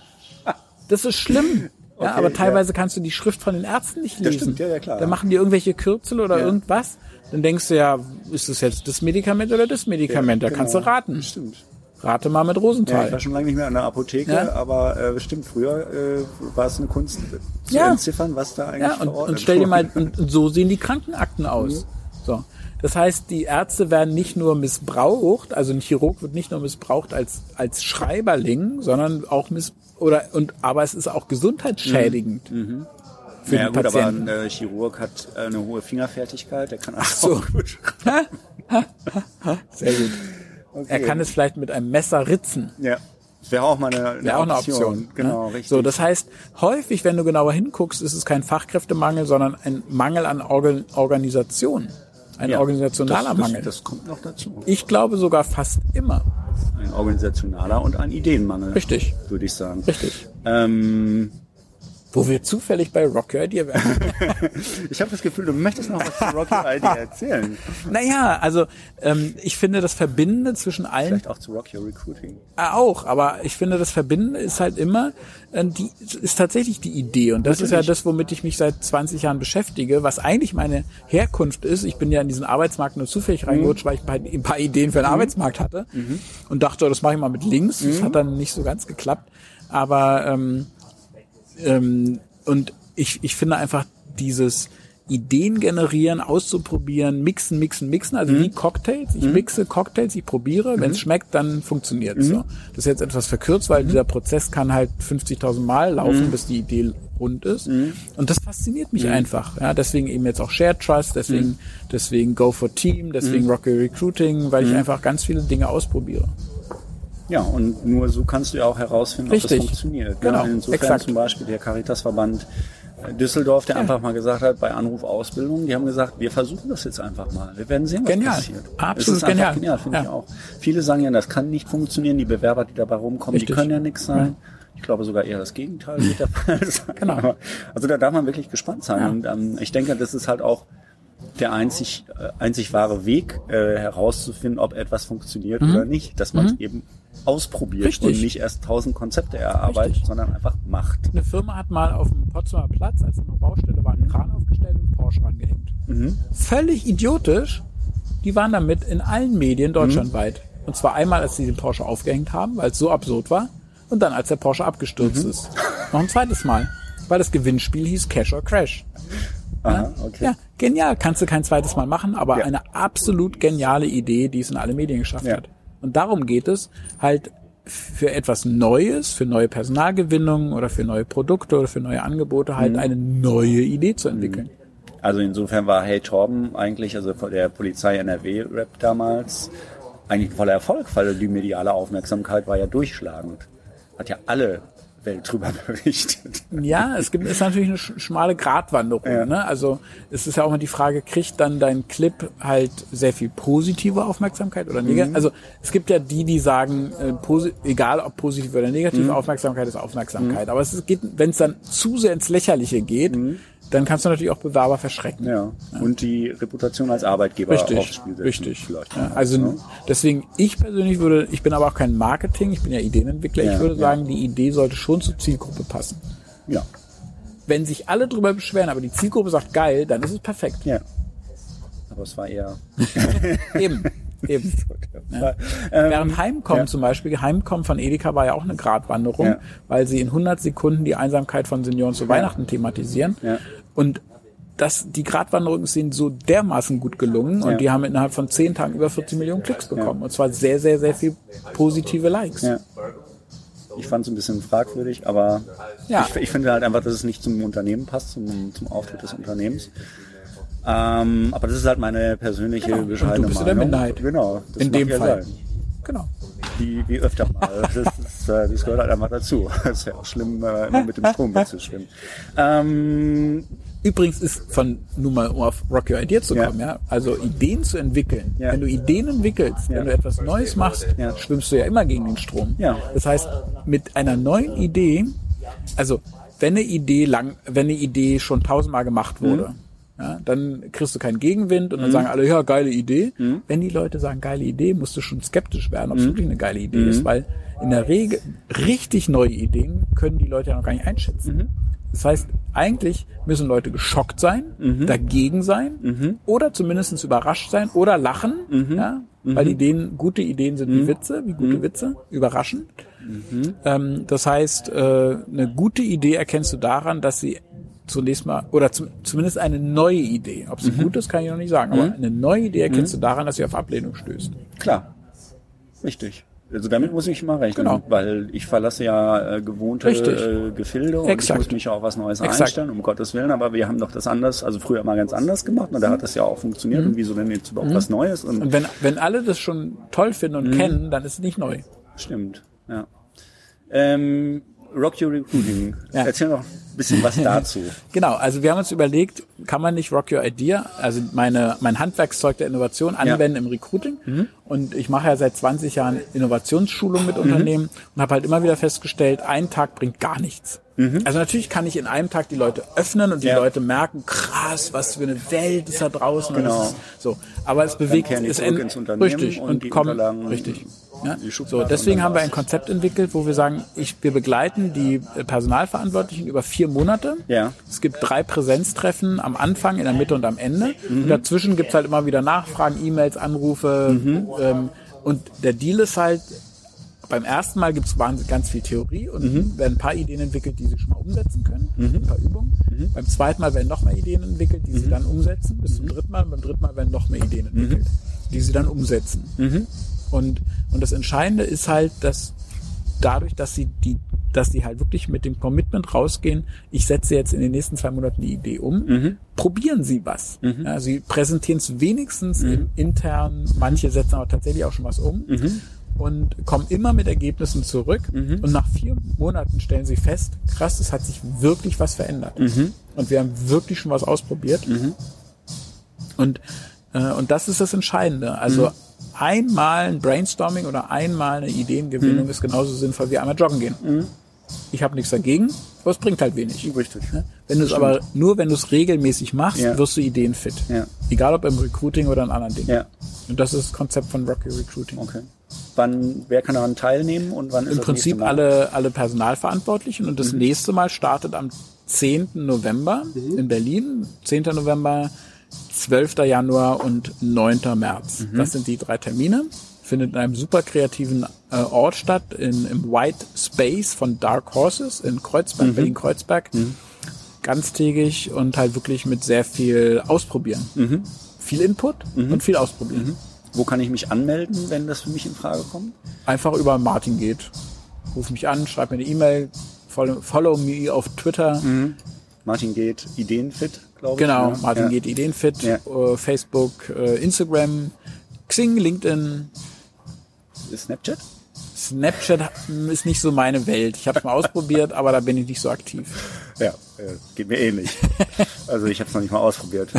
B: das ist schlimm. Ja,
A: Okay,
B: aber teilweise kannst du die Schrift von den Ärzten nicht lesen.
A: stimmt, ja, ja, klar.
B: Dann machen die irgendwelche Kürzel oder
A: Ja.
B: irgendwas. Dann denkst du ja, ist das jetzt das Medikament oder das Medikament? da
A: genau.
B: kannst du raten.
A: Stimmt.
B: Rate mal mit
A: Ja,
B: Rosenthal.
A: ich war schon lange nicht mehr an der Apotheke,
B: Ja.
A: aber äh, bestimmt früher äh, war es eine Kunst zu
B: Ja.
A: entziffern, was da eigentlich
B: Ja, und, und stell dir mal, und, so sehen die Krankenakten aus. So. Das heißt, die Ärzte werden nicht nur missbraucht, also ein Chirurg wird nicht nur missbraucht als, als Schreiberling, sondern auch miss, oder, und, aber es ist auch gesundheitsschädigend. Für
A: ja,
B: den
A: gut, aber
B: Patienten.
A: ein äh, Chirurg hat äh, eine hohe Fingerfertigkeit, der kann Ach
B: so.
A: gut.
B: Sehr gut.
A: Okay.
B: Er kann es vielleicht mit einem Messer ritzen.
A: Ja. Wäre auch mal eine, eine,
B: Wäre auch eine
A: Option.
B: Option.
A: Genau,
B: ne?
A: richtig.
B: So, das heißt, häufig, wenn du genauer hinguckst, ist es kein Fachkräftemangel, sondern ein Mangel an Organ Organisation. Ein
A: Ja,
B: organisationaler
A: das,
B: Mangel.
A: Das, das kommt noch dazu.
B: ich glaube sogar fast immer.
A: Ein organisationaler und ein Ideenmangel.
B: Richtig.
A: Würde ich sagen.
B: Richtig.
A: Ähm,
B: Wo wir zufällig bei Rock Your Idea wären.
A: ich habe das Gefühl, du möchtest noch was zu Rocky Idea erzählen.
B: naja, also ähm, ich finde das Verbindende zwischen allen
A: Vielleicht auch zu Rocky Recruiting.
B: äh, auch, aber ich finde das Verbindende ist halt immer, äh, die ist tatsächlich die Idee und das ist ja
A: Natürlich.
B: das, womit ich mich seit 20 Jahren beschäftige, was eigentlich meine Herkunft ist. Ich bin ja in diesen Arbeitsmarkt nur zufällig reingerutscht, weil ich ein paar- ein paar Ideen für den Arbeitsmarkt hatte und dachte, oh, das mache ich mal mit links. Das hat dann nicht so ganz geklappt, aber ähm, ähm, und ich, ich finde einfach dieses Ideen generieren, auszuprobieren, mixen, mixen, mixen, also wie Cocktails. Ich mixe Cocktails, ich probiere, wenn es schmeckt, dann funktioniert es. So. Das ist jetzt etwas verkürzt, weil dieser Prozess kann halt 50.000 Mal laufen, bis die Idee rund ist. Und das fasziniert mich einfach. Ja, deswegen eben jetzt auch Shared Trust, deswegen, deswegen Go for Team, deswegen Rocky Recruiting, weil ich einfach ganz viele Dinge ausprobiere.
A: Ja, und nur so kannst du ja auch herausfinden, ob
B: Richtig.
A: das funktioniert.
B: Genau,
A: Ja, insofern
B: exakt.
A: zum Beispiel der Caritasverband äh, Düsseldorf, der einfach mal gesagt hat, bei Anrufausbildung, die haben gesagt, wir versuchen das jetzt einfach mal. Wir werden sehen, was
B: Genial.
A: passiert.
B: Absolut genial.
A: genial, finde ich
B: Ja.
A: auch. Viele sagen ja, das kann nicht funktionieren, die Bewerber, die dabei rumkommen,
B: Richtig.
A: die können ja nichts sein. Ich glaube sogar eher das Gegenteil wird der Fall sein.
B: Genau.
A: Also da darf man wirklich gespannt sein.
B: Ja.
A: Und ähm, ich denke, das ist halt auch der einzig, äh, einzig wahre Weg, äh, herauszufinden, ob etwas funktioniert oder nicht. Dass man es eben ausprobiert
B: Mhm. Richtig.
A: und nicht erst tausend Konzepte erarbeitet,
B: Richtig.
A: sondern einfach macht.
B: Eine Firma hat mal auf dem Potsdamer Platz, als eine Baustelle war, einen Kran aufgestellt und einen Porsche angehängt. Völlig idiotisch. Die waren damit in allen Medien deutschlandweit. Und zwar einmal, als sie den Porsche aufgehängt haben, weil es so absurd war. Und dann, als der Porsche abgestürzt ist. Noch ein zweites Mal. Weil das Gewinnspiel hieß Cash or Crash.
A: Aha, okay.
B: Ja, genial. Kannst du kein zweites Mal machen, aber
A: Ja.
B: eine absolut geniale Idee, die es in alle Medien geschafft
A: Ja.
B: hat. Und darum geht es halt für etwas Neues, für neue Personalgewinnung oder für neue Produkte oder für neue Angebote
A: Mhm.
B: halt eine neue Idee zu entwickeln.
A: Also insofern war Hey Torben eigentlich, also der Polizei NRW-Rap damals, eigentlich ein voller Erfolg, weil die mediale Aufmerksamkeit war ja durchschlagend. Hat ja alle Welt drüber berichtet.
B: Ja, es gibt ist natürlich eine sch- schmale Gratwanderung.
A: Ja.
B: Ne? Also es ist ja auch immer die Frage, kriegt dann dein Clip halt sehr viel positive Aufmerksamkeit oder negativ?
A: Mhm.
B: Also es gibt ja die, die sagen, äh, egal ob positiv oder negativ,
A: Mhm.
B: Aufmerksamkeit ist Aufmerksamkeit. Aber es ist- geht, wenn es dann zu sehr ins Lächerliche geht, dann kannst du natürlich auch Bewerber verschrecken.
A: Mhm. Ja. Und die Reputation als Arbeitgeber aufs
B: Richtig,
A: Spiel setzen.
B: richtig.
A: Vielleicht.
B: Ja, also
A: ne?
B: deswegen, ich persönlich würde, ich bin aber auch kein Marketing, ich bin ja Ideenentwickler,
A: Ja,
B: ich würde
A: ja.
B: sagen, die Idee sollte schon zur Zielgruppe passen.
A: Ja.
B: Wenn sich alle drüber beschweren, aber die Zielgruppe sagt geil, dann ist es perfekt.
A: Ja. Aber es war eher.
B: Eben, eben.
A: Ja. Ähm,
B: Während Heimkommen
A: ja.
B: zum Beispiel, Heimkommen von Edeka war ja auch eine Gratwanderung,
A: Ja.
B: weil sie in 100 Sekunden die Einsamkeit von Senioren zu Weihnachten thematisieren.
A: Ja.
B: Und das, die Gratwanderungen sind so dermaßen gut gelungen und
A: Ja.
B: die haben innerhalb von 10 Tagen über 40 Millionen Klicks bekommen. Und zwar sehr, sehr, sehr viel positive Likes.
A: Ja. Ich fand es ein bisschen fragwürdig, aber
B: Ja.
A: ich, ich finde halt einfach, dass es nicht zum Unternehmen passt, zum, zum Auftritt des Unternehmens. Ähm, aber das ist halt meine persönliche
B: Genau. Und
A: bescheidene
B: du bist in der
A: Meinung.
B: Minderheit.
A: Genau.
B: In dem
A: ja
B: Fall.
A: Sein.
B: Genau.
A: Wie, wie öfter mal. Das, ist, äh, das gehört halt einfach dazu. Das ist ja auch schlimm, äh, immer mit dem Strom mitzuschwimmen. Ähm,
B: Übrigens ist von, nur mal um auf Rock Your Idea zu
A: Ja.
B: kommen, ja, also Ideen zu entwickeln.
A: Ja.
B: Wenn du Ideen entwickelst,
A: Ja.
B: wenn du etwas Neues machst,
A: Ja.
B: schwimmst du ja immer gegen den Strom.
A: Ja.
B: Das heißt, mit einer neuen Idee, also wenn eine Idee lang, wenn eine Idee schon tausendmal gemacht wurde,
A: Mhm.
B: Ja, dann kriegst du keinen Gegenwind und dann sagen alle, ja, geile Idee. Wenn die Leute sagen, geile Idee, musst du schon skeptisch werden, ob
A: Mhm.
B: es wirklich eine geile Idee ist, weil in der Regel richtig neue Ideen können die Leute ja noch gar nicht einschätzen.
A: Mhm.
B: Das heißt, eigentlich müssen Leute geschockt sein,
A: Mhm.
B: dagegen sein oder zumindest überrascht sein oder lachen,
A: Mhm.
B: ja, weil Ideen, gute Ideen sind wie Witze, wie
A: Mhm.
B: gute Witze, überraschend. Ähm, das heißt, äh, eine gute Idee erkennst du daran, dass sie zunächst mal, oder zum, zumindest eine neue Idee, ob sie
A: Mhm.
B: gut ist, kann ich noch nicht sagen, aber eine neue Idee erkennst du daran, dass sie auf Ablehnung stößt.
A: klar. Richtig. Also damit muss ich mal rechnen,
B: Genau.
A: weil ich verlasse ja äh, gewohnte äh, Gefilde und
B: Exakt.
A: ich muss mich auf was Neues
B: Exakt.
A: einstellen, um Gottes Willen, aber wir haben doch das anders, also früher mal ganz anders gemacht und da hat das ja auch funktioniert und wieso denn jetzt überhaupt was Neues und,
B: Mhm. Und wenn, wenn alle das schon toll finden
A: Mhm.
B: und kennen, dann ist es nicht neu.
A: stimmt, ja. Ähm, Rock Your Recruiting.
B: Ja.
A: Erzähl ein bisschen was dazu.
B: Genau, also wir haben uns überlegt, kann man nicht Rock Your Idea, also meine, mein Handwerkszeug der Innovation anwenden im Recruiting. Und ich mache ja seit 20 Jahren Innovationsschulung mit Unternehmen und habe halt immer wieder festgestellt, ein Tag bringt gar nichts. Also natürlich kann ich in einem Tag die Leute öffnen und die
A: Ja.
B: Leute merken, krass, was für eine Welt ist da draußen.
A: Genau.
B: ist so, aber es bewegt es
A: ins Unternehmen
B: richtig
A: und
B: und, kommen richtig. Ja? So, deswegen haben wir ein Konzept entwickelt, wo wir sagen, ich, wir begleiten die äh, Personalverantwortlichen über vier Monate.
A: Ja.
B: Es gibt drei Präsenztreffen am Anfang, in der Mitte und am Ende.
A: Mhm.
B: Und dazwischen gibt's halt immer wieder Nachfragen, E-Mails, Anrufe.
A: Mhm.
B: Ähm, und der Deal ist halt, beim ersten Mal gibt's wahnsinnig ganz viel Theorie und
A: Mhm.
B: werden ein paar Ideen entwickelt, die sie schon mal umsetzen können. Ein paar Übungen.
A: Mhm.
B: Beim zweiten Mal werden noch mehr Ideen entwickelt, die sie dann umsetzen. Bis zum dritten Mal. Und beim dritten Mal werden noch mehr Ideen
A: Mhm.
B: entwickelt, die sie dann umsetzen. Und, und das Entscheidende ist halt, dass dadurch, dass sie die, dass sie halt wirklich mit dem Commitment rausgehen, ich setze jetzt in den nächsten zwei Monaten die Idee um, probieren sie was. Ja, sie präsentieren es wenigstens im intern, manche setzen aber tatsächlich auch schon was um und kommen immer mit Ergebnissen zurück und nach vier Monaten stellen sie fest, krass, es hat sich wirklich was verändert. Und wir haben wirklich schon was ausprobiert. Und, äh, und das ist das Entscheidende. Also
A: Mhm.
B: Einmal ein Brainstorming oder einmal eine Ideengewinnung
A: Mhm.
B: ist genauso sinnvoll wie einmal joggen gehen. Ich habe nichts dagegen, aber es bringt halt wenig.
A: Richtig.
B: Ne? Wenn du es aber nur, wenn du es regelmäßig machst,
A: Ja.
B: wirst du Ideen fit.
A: Ja.
B: Egal ob im Recruiting oder in anderen Dingen.
A: Ja,
B: Und das ist das Konzept von Rocky Recruiting.
A: okay. Wann, wer kann daran teilnehmen und wann ist
B: Im
A: das
B: Prinzip alle, alle Personalverantwortlichen und das nächste Mal startet am 10. November in Berlin. 10. November, 12. Januar und 9. März. Das sind die drei Termine. Findet in einem super kreativen äh, Ort statt, in, im White Space von Dark Horses in Kreuzberg, Berlin-Kreuzberg. Ganztägig und halt wirklich mit sehr viel Ausprobieren. Viel Input und viel Ausprobieren.
A: Wo kann ich mich anmelden, wenn das für mich in Frage kommt?
B: einfach über Martin geht. Ruf mich an, schreib mir eine E-Mail, follow, follow me auf Twitter.
A: Martin geht Ideenfit, glaube ich.
B: Genau,
A: ne?
B: Martin
A: ja.
B: geht Ideenfit,
A: Ja.
B: äh, Facebook, äh, Instagram, Xing, LinkedIn,
A: Snapchat?
B: Snapchat ist nicht so meine Welt. Ich habe es mal ausprobiert, aber da bin ich nicht so aktiv.
C: Ja, äh, geht mir ähnlich. Also ich habe es noch nicht mal ausprobiert.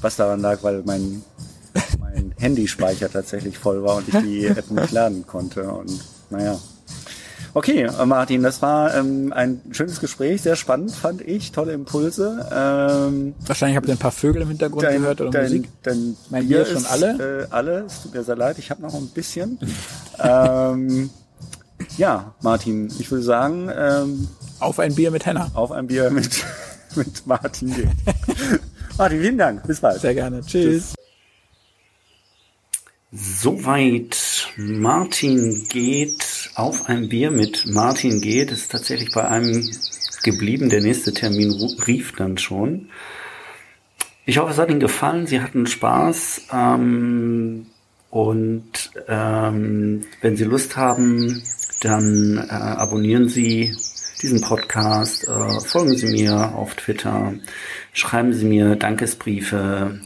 C: Was daran lag, weil mein, mein Handyspeicher tatsächlich voll war und ich die App nicht laden konnte. Und naja. Okay, äh, Martin, das war ähm, ein schönes Gespräch, sehr spannend, fand ich, tolle Impulse. Ähm,
B: Wahrscheinlich habt ihr ein paar Vögel im Hintergrund
C: dein,
B: gehört oder
C: dein,
B: Musik.
C: Dein
B: Mein
C: Bier
B: Bier schon
C: ist,
B: alle?
C: Äh, alle, es tut mir sehr leid, ich habe noch ein bisschen. ähm, ja, Martin, ich würde sagen, ähm,
B: Auf ein Bier mit Henna.
C: auf ein Bier mit, mit Martin. Martin, vielen Dank, bis bald.
B: Sehr gerne. Tschüss.
A: Soweit Martin geht auf ein Bier mit Martin geht, ist tatsächlich bei einem geblieben. Der nächste Termin rief dann schon. Ich hoffe, es hat Ihnen gefallen. Sie hatten Spaß. Ähm, und ähm, wenn Sie Lust haben, dann äh, abonnieren Sie diesen Podcast, äh, folgen Sie mir auf Twitter, schreiben Sie mir Dankesbriefe,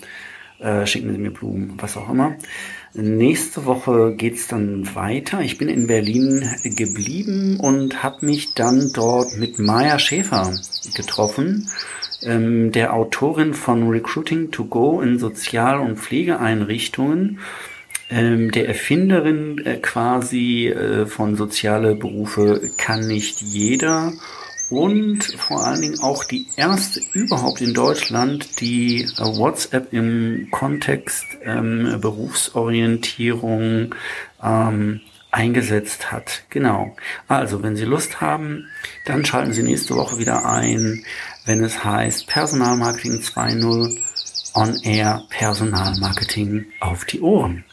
A: äh, schicken Sie mir Blumen, was auch immer. Nächste Woche geht's dann weiter. Ich bin in Berlin geblieben und habe mich dann dort mit Maya Schäfer getroffen, ähm, der Autorin von Recruiting to Go in Sozial- und Pflegeeinrichtungen, ähm, der Erfinderin äh, quasi äh, von soziale Berufe kann nicht jeder und vor allen Dingen auch die erste überhaupt in Deutschland, die äh, WhatsApp im Kontext ähm, Berufsorientierung ähm, eingesetzt hat. Genau. Also, wenn Sie Lust haben, dann schalten Sie nächste Woche wieder ein, wenn es heißt Personalmarketing 2.0 On Air Personalmarketing auf die Ohren.